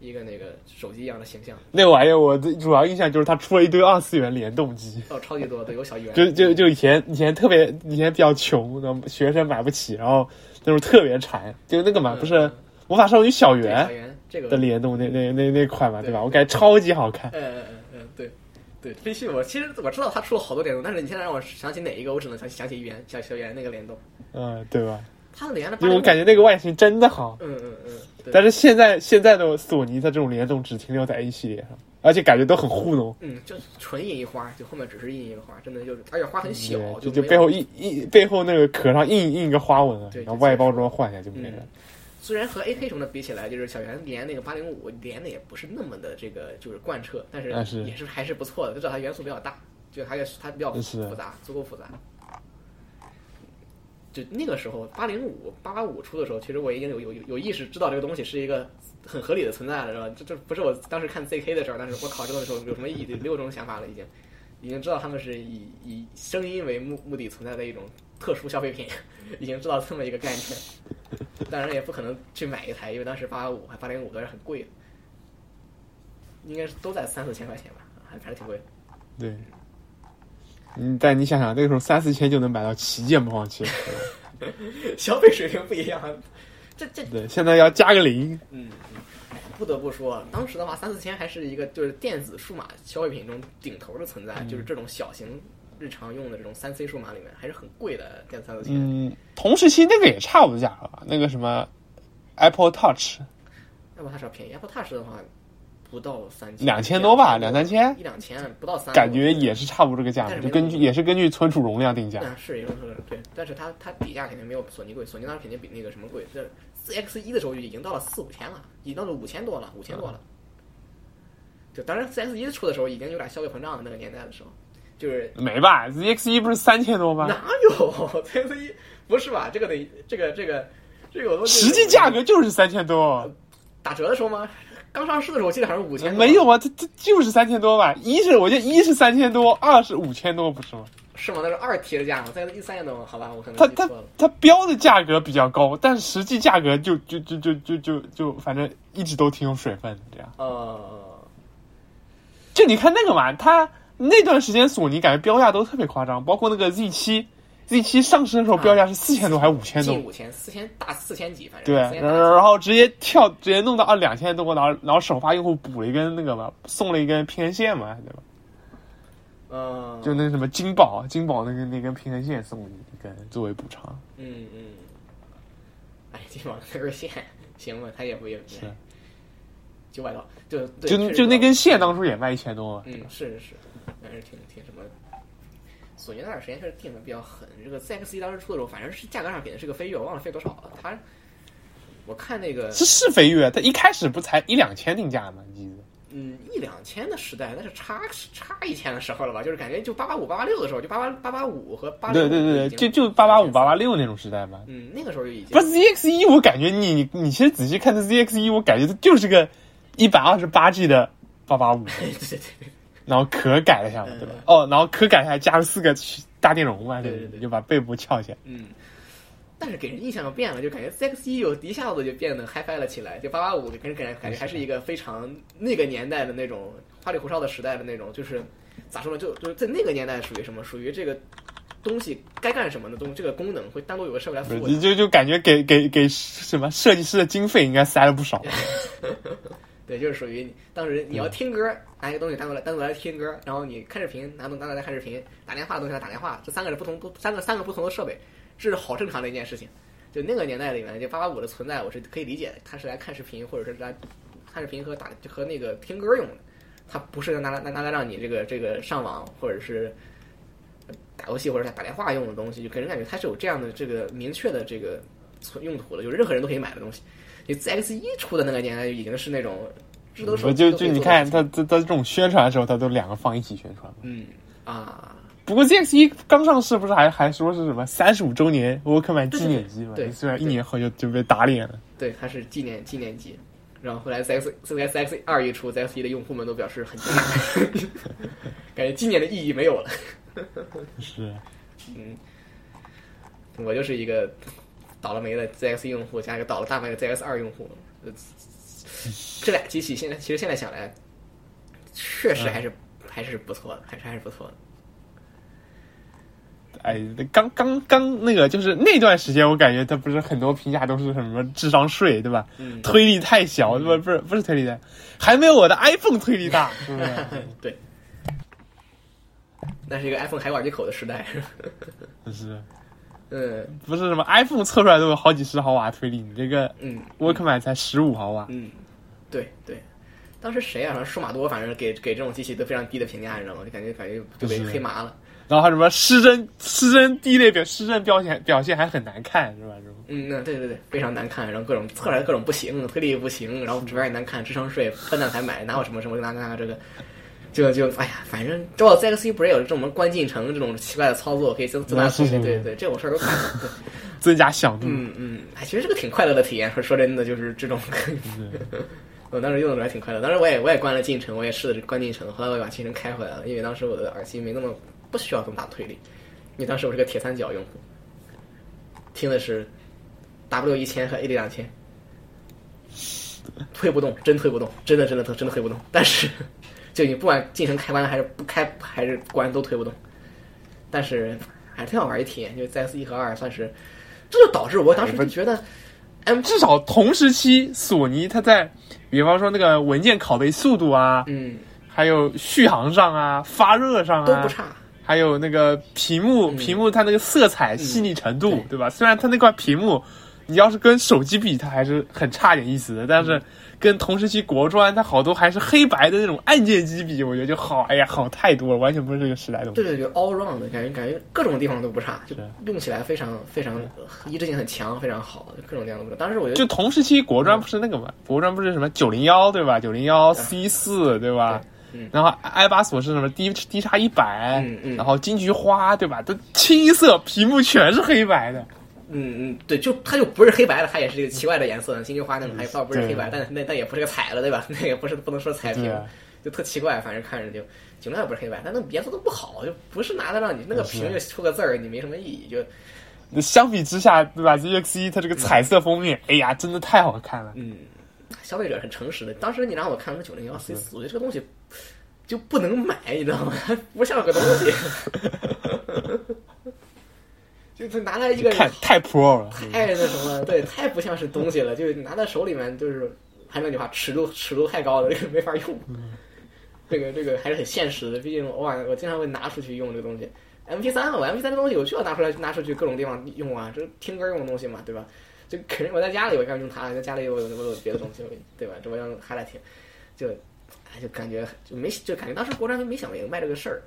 一个那个手机一样的形象。
那玩意儿我的主要印象就是它出了一堆二次元联动机，
哦，超级多，对，有小圆，
就就就以前以前特别以前比较穷，然后学生买不起，然后那种特别馋，就那个嘛，
嗯
不是魔法少女小圆
圆这个
的联动那那那那款嘛，
对
对吧？我感觉超级好看。
嗯嗯嗯嗯，对对，飞信我其实我知道它出了好多联动，但是你现在让我想起哪一个，我只能想想起圆小小圆那个联动，
嗯，对吧？
它的连的
因为我感觉那个外形真的好，
嗯嗯嗯，
但是现在现在的索尼它这种联动只停留在 A 系列上，而且感觉都很糊弄。
嗯，就纯印一花，就后面只是印一个花，真的就是，而且花很小，
对，
就
就就背后印印背后那个壳上印印一个花纹啊，然后外包装换一下就没了。
嗯。虽然和 AK 什么的比起来，就是小圆连那个八零五连的也不是那么的这个就是贯彻，但是也是还是不错的，就知道它元素比较大，就它也它比较复杂，足够复杂。就那个时候，八零五、八八五出的时候，其实我已经有有有意识知道这个东西是一个很合理的存在了，是吧？这这不是我当时看 ZK 的时候，但是我考这个的时候有什么意义？没有这种想法了，已经已经知道他们是以以声音为目目的存在的一种特殊消费品，已经知道这么一个概念。当然也不可能去买一台，因为当时八八五还八零五都是很贵的，应该是都在三四千块钱吧，还还是挺贵的。
对。嗯，但你想想，那个时候三四千就能买到旗舰播放器了，<laughs>
消费水平不一样，<laughs> 这这
对，现在要加个零，
嗯，嗯不得不说，当时的话，三四千还是一个就是电子数码消费品中顶头的存在，就是这种小型日常用的这种三 C 数码里面还是很贵的电子三四千。
嗯，同时期那个也差不多价格吧，那个什么 Apple Touch
Apple Touch 要便宜，Apple Touch 的话不到三千，
两千多吧，两三千
一，两千不到三，
感觉也是差不多这个价格，就根据也是根据存储容量定价。
嗯，是有说的对，但是它它底价肯定没有索尼贵，索尼当时肯定比那个什么贵。这四 X 一的时候就已经到了四五千了，已经到了五千多了，五千多了。就当然四 X 一出的时候已经有点消费膨胀了，那个年代的时候，就是
没吧？ZX 一不是三千多吗？
哪有 X 一不是吧？这个得这个这个这个我都
实际价格就是三千多，
打折的时候吗？刚上市的时候我记得好像五千，
没有啊，它它就是三千多吧？一是我记得一是三千多，二是五千多，不是吗？
是吗？那是二提的价吗？在一三千多？好吧，我可能
它它
记错了。
它标的价格比较高，但是实际价格就就就就就就就反正一直都挺有水分的这样。
呃，
就你看那个嘛，它那段时间索尼感觉标价都特别夸张，包括那个 Z 七，Z 七上市的时候标价是四千多还是五千多
近？五千，四千大四千几，反正
对，然后直接跳，直接弄到啊两千多，然后然后首发用户补了一根那个嘛，送了一根平衡线嘛，对吧？
嗯，
就那什么金宝，金宝那个那根平衡线送你一根作为补偿。
嗯嗯，哎，金宝那根线行吧，它也不也
是
九百多，就
就就那根线当初也卖一千多嘛。
嗯，是是是，还是挺挺什么。索尼那段时间确实定的比较狠。这个 ZX 一当时出的时候，反正是价格上给的是个飞跃，我忘了飞多少了。它，我看那个，
是是飞跃，它一开始不才一两千定价吗？你记得？
嗯，一两千的时代，那是差差一千的时候了吧？就是感觉就八八五、八八六的时候，就八八八八五和八
对对对对，就就八八五、八八六那种时代嘛。
嗯，那个时候就已经
不是 ZX 一，我感觉你你你其实仔细看这 ZX 一，我感觉它就是个一百二十八 G 的八八五，<laughs>
对对对对，
然后壳改了一下嘛，对吧
嗯？
哦，然后壳改一下来加了四个大电容嘛，
对对对
对就把背部翘起来。
嗯。但是给人印象变了，就感觉 ZX 一有一下子就变得 HiFi 了起来，就八八五给人感觉感觉还是一个非常那个年代的那种花里胡哨的时代的那种，就是咋说呢？就就是在那个年代属于什么？属于这个东西该干什么的东，这个功能会单独有个设备来服务
你。就就感觉给给给什么设计师的经费应该塞了不少。<laughs>
对，就是属于当时你要听歌，拿一个东西单独来单独来听歌，然后你看视频，拿东拿来看视频，打电话的东西来打电话，这三个是不同不三个三个不同的设备，这是好正常的一件事情。就那个年代里面，就八八五的存在，我是可以理解的，它是来看视频或者是来看视频和打和那个听歌用的，它不是拿来拿拿来让你这个这个上网或者是打游戏或者是打电话用的东西，就给人感觉它是有这样的这个明确的这个存用途的，就是任何人都可以买的东西。你 ZX 一出的那个年代就已经是那种智能手机
我就就你看他他他这种宣传的时候，他都两个放一起宣传嘛。
嗯啊，
不过 ZX 一刚上市，不是还还说是什么三十五周年沃克曼纪念机嘛？
对对对
虽然一年后就就被打脸了。
对，它是纪念纪念机。然后后来 ZX ZX 二一出，ZX 一的用户们都表示很惊讶，<laughs> 感觉纪念的意义没有了。
是，
嗯，我就是一个倒了霉的 ZX 用户，加一个倒了大霉的 ZX 二用户。呃这俩机器现在其实现在想来，确实还是、还是不错的，还是还是不错的。
哎，刚刚刚那个就是那段时间，我感觉它不是很多评价都是什么智商税，对吧？
嗯
推力太小，对吧？不是不是推力大，还没有我的 iPhone 推力大，是不是？<laughs>
对，那是一个 iPhone 海管接口的时代。<laughs>
是，
嗯
不是什么 iPhone 测出来都有好几十毫瓦推力，你这个
嗯
沃克曼才十五毫瓦。
嗯，对对。当时谁啊？数码多，反正给给这种机器都非常低的评价，你知道吗？就感觉感觉就被黑麻了。
然后还什么失真失真第一类表失真表现表现还很难看是吧？
嗯，那对对对，非常难看，然后各种测出来各种不行，推力也不行，然后指标也难看，智商税分段才买，哪有什么什么那那那这个，就就哎呀，反正这我 ZXC 不是有这种关进程这种奇怪的操作，可以增增大
是是是
对对，这种事儿都看过。
增加响度。
嗯嗯，哎，其实是个挺快乐的体验。说说真的，就是这种，我当时用的时候还挺快乐。当时我也我也关了进程，我也试了关进程，后来我也把进程开回来了，因为当时我的耳机没那么不需要这么大推力，因为当时我是个铁三角用户，听的是 W 一千和 AD 两千，推不动，真推不动，真的真的真的推不动。但是就你不管进程开关还是不开还是关都推不动，但是还是挺好玩一体验。就 ZS 一和二算是，这就导致我当时就觉得
至少同时期，索尼它在，比方说那个文件拷贝速度啊，
嗯
还有续航上啊、发热上啊，
都不差。
还有那个屏幕，
嗯
屏幕它那个色彩细腻程度，
对
对吧？虽然它那块屏幕，你要是跟手机比，它还是很差点意思的，但是跟同时期国专它好多还是黑白的那种按键机比，我觉得就好，哎呀，好太多了，完全不是这个时代的东西。
对对对，all round 的感觉，感觉各种地方都不差，就是用起来非常非常一致性很强，非常好，各种地方都不差。当时我觉得就
同时期国专不是那个嘛，国专不是什么九零幺对吧？九零幺 C 四对吧？然后埃巴索是什么 D D 叉一百然后金菊花对吧？都清一色，屏幕全是黑白的。
嗯嗯，对，就它就不是黑白的，它也是这个奇怪的颜色，金菊花那种还倒不是黑白，但那那也不是个彩的，对吧？<laughs> 那也不是不能说彩屏就特奇怪，反正看着就尽量也不是黑白，但那颜色都不好，就不是拿来让你那个屏就出个字儿，你没什么意义，就
相比之下，对吧？ZXE 它这个彩色封面，哎呀，真的太好看了。
嗯，消费者很诚实的。当时你让我看那九零幺 C 四，我觉得这个东西就不能买，你知道吗？<laughs> 不像个东西，<laughs> 就它拿来一个
太太 pro 了，
太那什么了，对，太不像是东西了，就是拿在手里面，就是还是那句话，尺度尺度太高了，这个没法用。<laughs> 这个这个还是很现实的，毕竟偶尔我经常会拿出去用这个东西。M P 三，我 M P 三这东西我需要拿出来拿出去各种地方用啊，这是听歌用的东西嘛，对吧？就肯定我在家里我要用它，在家里我有我有别的东西，<laughs> 对吧？这我要用它来听，就哎就感觉就没就感觉当时国产没想明白这个事儿，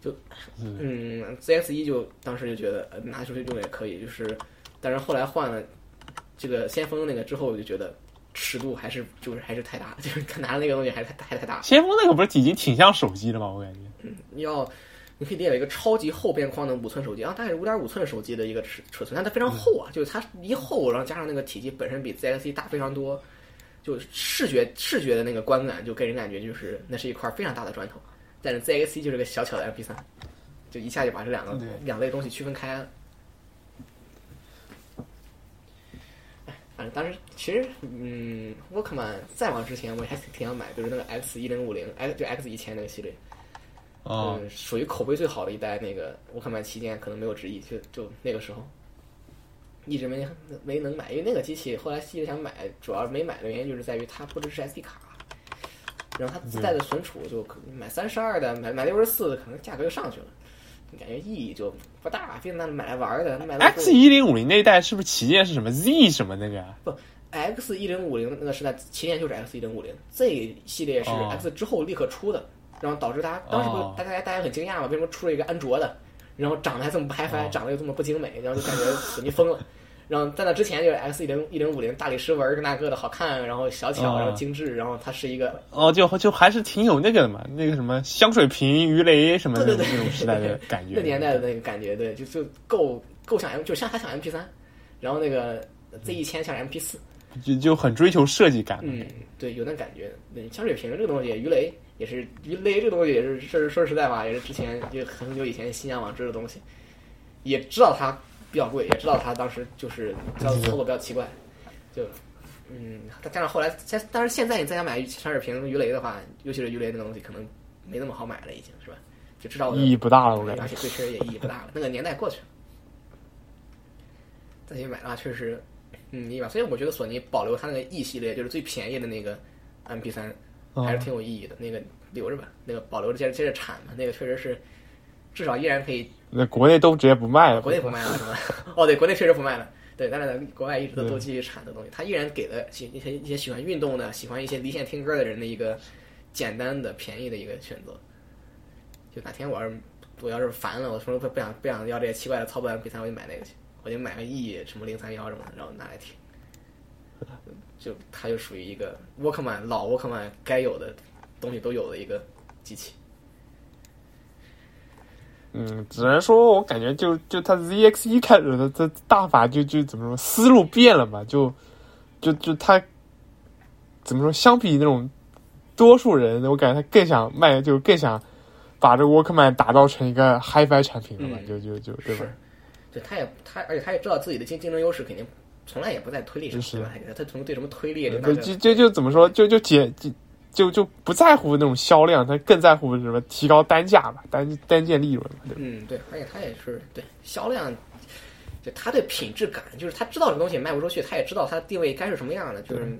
就嗯 Z X 一就当时就觉得呃拿出去用也可以，就是但是后来换了这个先锋那个之后，我就觉得尺度还是就是还是太大，<laughs> 就是拿的那个东西还是太太太大。
先锋那个不是已经挺像手机的吗？我感觉。
嗯要你可以列为一个超级厚边框的五寸手机啊，大概是五点五寸手机的一个尺尺寸，但它非常厚啊，就是它一厚，然后加上那个体积本身比 ZXE 大非常多，就视觉视觉的那个观感就给人感觉就是那是一块非常大的砖头，但是 ZAC 就是个小巧的 MP 3就一下就把这两个两类东西区分开了。哎，反正当时其实，嗯，Walkman 再往之前我还挺想买，就是那个 X 一零五零，X 就 X 一千那个系列，
哦，
嗯，属于口碑最好的一代，那个我看买旗舰可能没有之一，就就那个时候，一直没没能买，因为那个机器后来一直想买，主要没买的原因就是在于它不支持 SD 卡，然后它自带的存储就可买三十二的，买买六十四的，可能价格就上去了，感觉意义就不大，毕竟那买来玩儿的，买来
X 一零五零那一代是不是旗舰是什么 Z 什么那个啊？
不 X 一零五零那个时代旗舰就是 X 一零五零，Z 系列是
哦
X 之后立刻出的，然后导致大家当时不大家大家很惊讶嘛，为什么出了一个安卓的，然后长得还这么不 HiFi，、
哦
长得又这么不精美，然后就感觉索尼疯了。然后在那之前就是 X 一零一零五零大理石纹这那个的好看，然后小巧，
哦
然后精致，然后它是一个
哦，就就还是挺有那个的嘛，那个什么香水瓶、鱼雷什么的那种时代的感觉。<laughs>
那年代的那个感觉，对，就就够够像 M，就像它像 MP 三，然后那个 Z 一千像 MP 四，
就就很追求设计感。
嗯，对，有那感觉。对，香水瓶这个东西，鱼雷也是鱼雷这个东西也是，说说实在话，也是之前就很久以前新向往之的东西，也知道它比较贵，也知道他当时就是操操作比较奇怪，就嗯，再加上后来，现但是现在你再想买三水瓶鱼雷的话，尤其是鱼雷的东西，可能没那么好买了，已经是吧？就知道
意义不大了，我感觉。
而且对确实也意义不大了，那个年代过去了。再去买的话，确实，嗯，意义吧。所以我觉得索尼保留它那个 E 系列，就是最便宜的那个 MP 三，还是挺有意义的。那个留着吧，那个保留着接着接着产嘛，那个确实是，至少依然可以。
那国内都直接不卖了，
国内不卖了是吧？<laughs> 哦，对，国内确实不卖了。对，但是国外一直都都继续产的东西，它依然给了喜一些一些喜欢运动的、喜欢一些离线听歌的人的一个简单的、便宜的一个选择。就哪天我要是我要是烦了，我说不不想不想要这些奇怪的操作比赛我就买那个去，我就买个 E 什么零三幺什么，然后拿来听。就它就属于一个 Walkman 老 Walkman 该有的东西都有的一个机器。
嗯，只能说我感觉就就他 ZX 一开始的这大法就就怎么说思路变了嘛，就就就他怎么说，相比那种多数人，我感觉他更想卖，就更想把这个 Walkman 打造成一个 HiFi 产品了嘛，
嗯
就就就对吧？
对，他也他，而且他也知道自己的竞竞争优势，肯定从来也不在推力上，
是
对吧？他从对什么推力，
就就就就怎么说，就就解就就就不在乎那种销量，他更在乎什么提高单价吧，单单件利润嘛，对吧？
嗯，对，而且他也是对销量，就他对品质感，就是他知道这东西卖不出去，他也知道他的定位该是什么样的，就是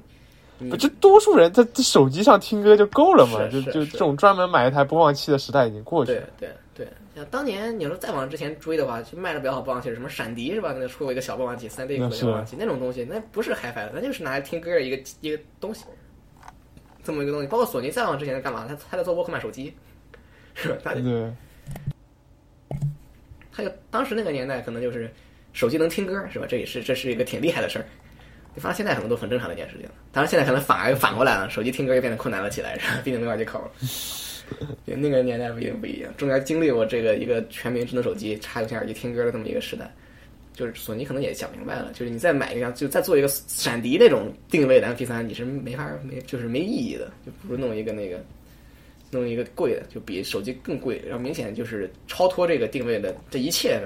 不，就多数人他他手机上听歌就够了嘛，
是
就是就这种专门买一台播放器的时代已经过去了。
对对对，像当年你说再往之前追的话，就卖的比较好播放器什么闪迪是吧？那出过一个小播放器，三 D
那是
的播放器，那种东西那不是 HiFi 的，那就是拿来听歌的一个一个东西，这么一个东西。包括索尼再往之前在干嘛？他他在做沃克曼手机，是吧？他
对，
他就当时那个年代可能就是手机能听歌是吧？这也是这是一个挺厉害的事儿。你发现现在可能都很正常的一件事情了。当然现在可能反而又反过来了，手机听歌又变得困难了起来，是吧？<laughs> 毕竟没耳机口了。对那个年代不一定不一样，中间经历过这个一个全民智能手机插有线耳机听歌的这么一个时代，就是索尼可能也想明白了，就是你再买一个就再做一个闪迪那种定位的 MP 3你是没法没就是没意义的，就不如弄一个那个弄一个贵的，就比手机更贵，然后明显就是超脱这个定位的这一切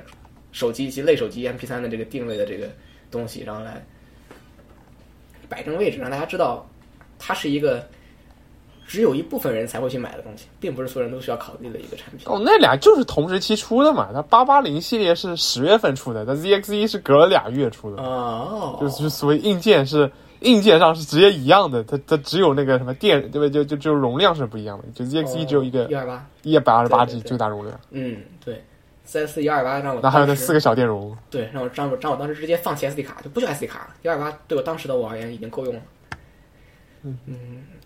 手机以及类手机 MP 3的这个定位的这个东西，然后来摆正位置，让大家知道它是一个只有一部分人才会去买的东西，并不是所有人都需要考虑的一个产品。
哦，那俩就是同时期出的嘛。它八八零系列是十月份出的，它 ZX 一是隔了俩月出的，
哦，
就是所谓硬件是硬件上是直接一样的，它它只有那个什么电，对吧？就就就容量是不一样的，就 ZX 一只有一个
一二八，
一百二十八 G
对对
最大容量，
嗯，对，三四一二八让我
那还有那四个小电容，
对，让我让我让我当时直接放弃 SD 卡，就不需要 SD 卡了。一二八对我当时的我而言已经够用了。嗯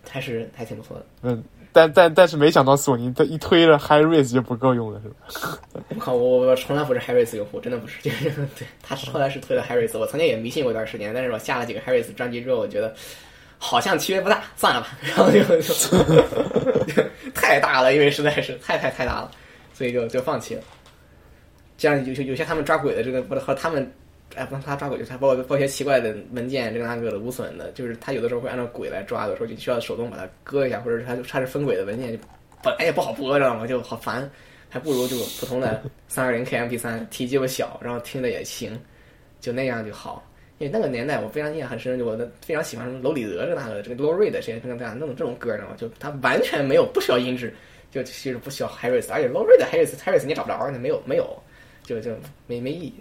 还是还挺不错的。
嗯，但但但是没想到索尼它一推了 HiRes 就不够用了，是吧？
我 <laughs> 靠，我我从来不是 Harris 用户，真的不是。就是对，他是后来是推了 Harris，我曾经也迷信过一段时间，但是我下了几个 Harris 专辑之后，我觉得好像区别不大，算了吧，然后就就就太大了，因为实在是太太太大了，所以就就放弃了。这样有些有些他们抓鬼的这个，或者和他们。哎，不是他抓鬼，就他包括包些奇怪的文件，这个那个的无损的，就是他有的时候会按照鬼来抓，有时候就需要手动把它割一下，或者是他就它是分轨的文件，就本来也不好播，知道吗？就好烦。还不如就普通的三二零 K MP 3体积又小，然后听着也行，就那样就好。因为那个年代我非常印象很深，就我的非常喜欢什么楼里德这个那个这个 Low Reed 这些这样那种这种歌，知道吗？就它完全没有不需要音质，就其实不需要 Harris，而且 Low Reed Harris Harris 你也找不着，那没有没有，就就没没意义。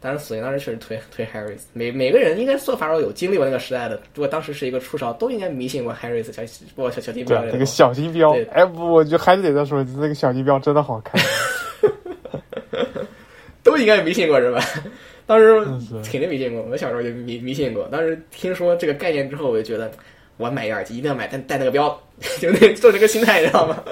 当然，索尼当时确实推 <laughs> 推 Harris，每每个人应该做法都有经历过那个时代的，如果当时是一个初潮，都应该迷信过 Harris 小包括小小金标，
那个小金标
对，
哎，不我就还是得再说一次，那个小金标真的好看。<laughs>
都应该迷信过是吧？当时肯定迷信过，我小时候就迷迷信过。当时听说这个概念之后，我就觉得我买一个耳机一定要买带带那个标，<laughs> 就那就这个心态，你知道吗？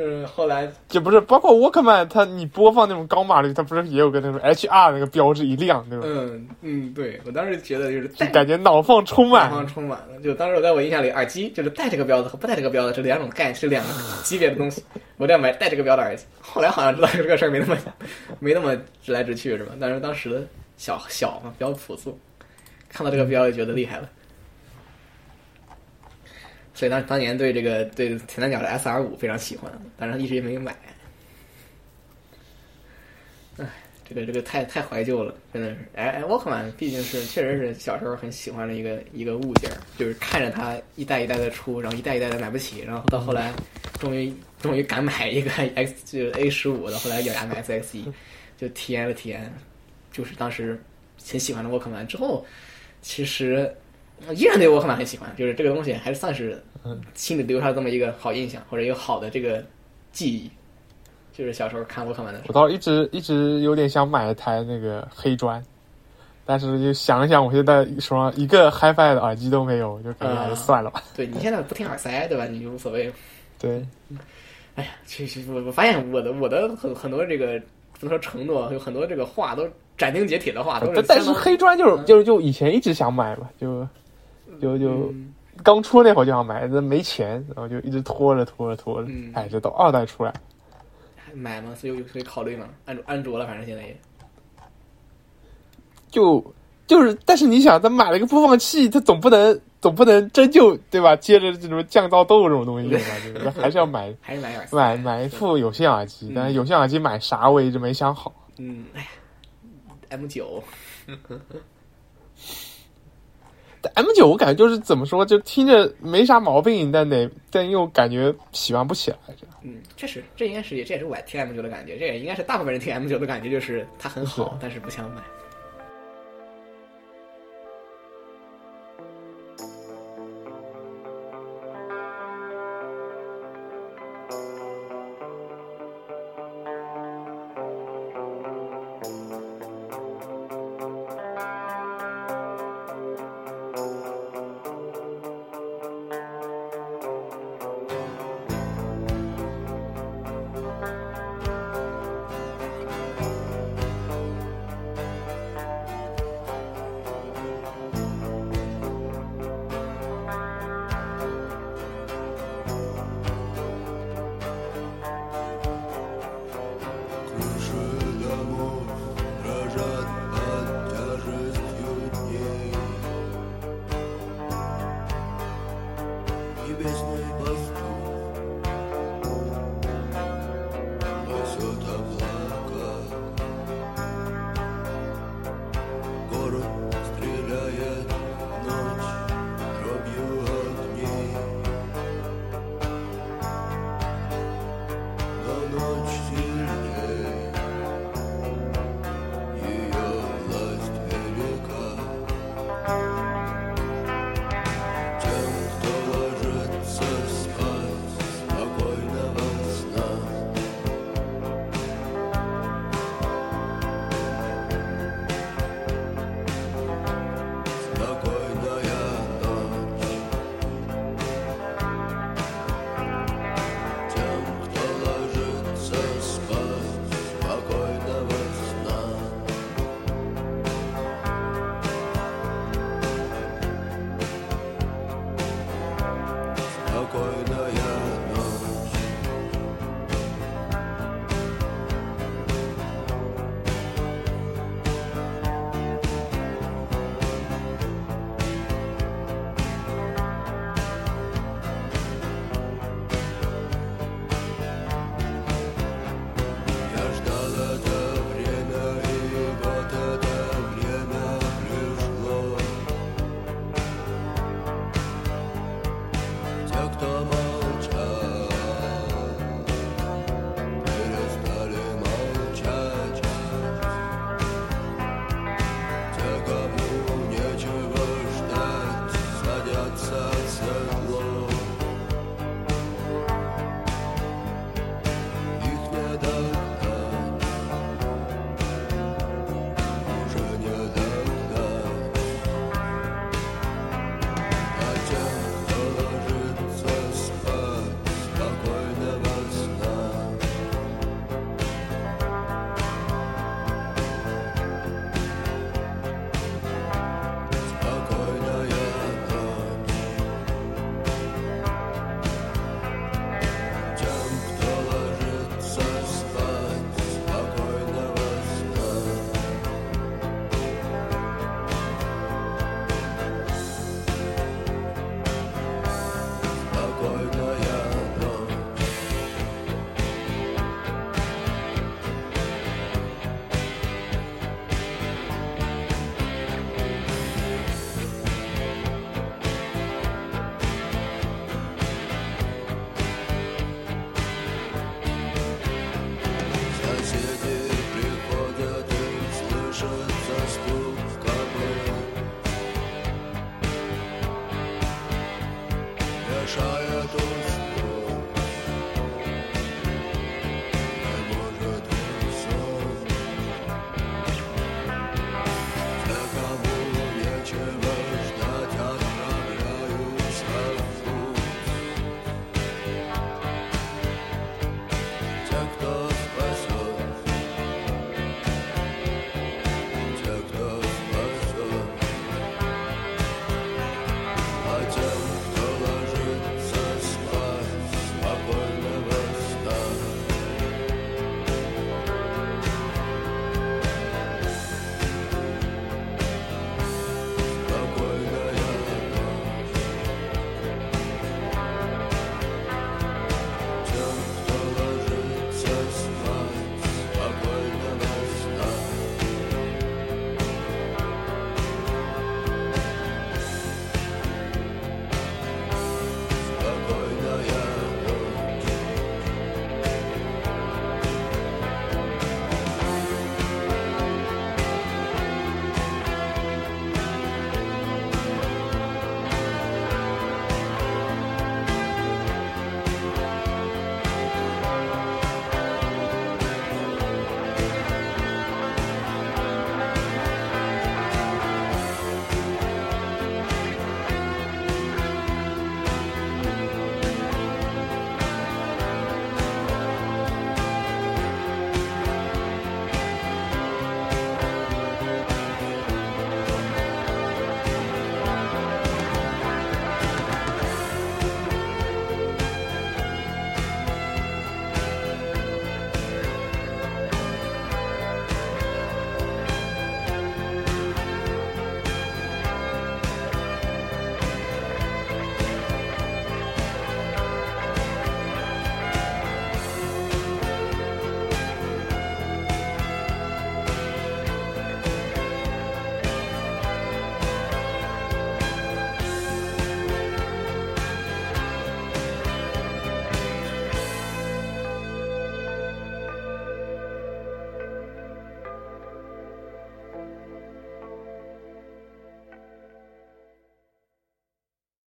嗯，后来
就不是包括 Walkman，它你播放那种高码率，它不是也有个那种 HR 那个标志一亮，对吧？
嗯嗯，对我当时觉得就是
感觉脑放充满
脑放充满了。就当时我在我印象里，耳机就是带这个标的和不带这个标的这两种概念，是两个级别的东西。我在买带这个标的耳机。<laughs> 后来好像知道这个事儿没那么没那么直来直去，是吧？但是当时的小小嘛，比较朴素，看到这个标就觉得厉害了。所以当当年对这个对铁三角的 S R 五非常喜欢，但是一直也没有买。唉，这个这个太太怀旧了，真的是。哎哎沃克曼毕竟是确实是小时候很喜欢的一个一个物件儿，就是看着它一代一代的出，然后一代一代的买不起，然后到后来终于终于敢买一个 <laughs> X 就 A 十五的，后来咬牙买 SX 一，就体验了体验，就是当时很喜欢的沃克曼之后，其实依然对 Walkman 很喜欢，就是这个东西还是算是心里留下这么一个好印象，或者一个好的这个记忆。就是小时候看 Walkman 的时候
我倒一直一直有点想买一台那个黑砖，但是就想了想，我现在手上一个 HiFi 的耳机都没有，就感觉还是算了吧。
对你现在不听耳塞对吧？你就无所谓。<laughs>
对，
哎呀，其实我我发现我的我的很很多这个怎么说承诺，有很多这个话都斩钉截铁的话，都
但但是黑砖就是就是就以前一直想买嘛，就就就
嗯
刚出那会儿就想买，但没钱，然后就一直拖着拖着拖着
嗯，
哎，这到二代出来，
买吗？所以可以考虑嘛？安卓安卓了，反正现在也
就就是，但是你想，他买了一个播放器，他总不能总不能真就对吧？接着这种降噪豆这种东西用吧？<laughs> 还是要买
还是买耳
买买一副有线耳机
嗯，
但是有线耳机买啥我一直没想好。
嗯，哎呀，M 九，
但 <laughs> M 九我感觉就是怎么说，就听着没啥毛病，但得但又感觉喜欢不起来。这样
嗯，确实，这应该是也这也是我听 M 九的感觉，这也应该是大部分人听 M 九的感觉，就是它很好，但是不想买。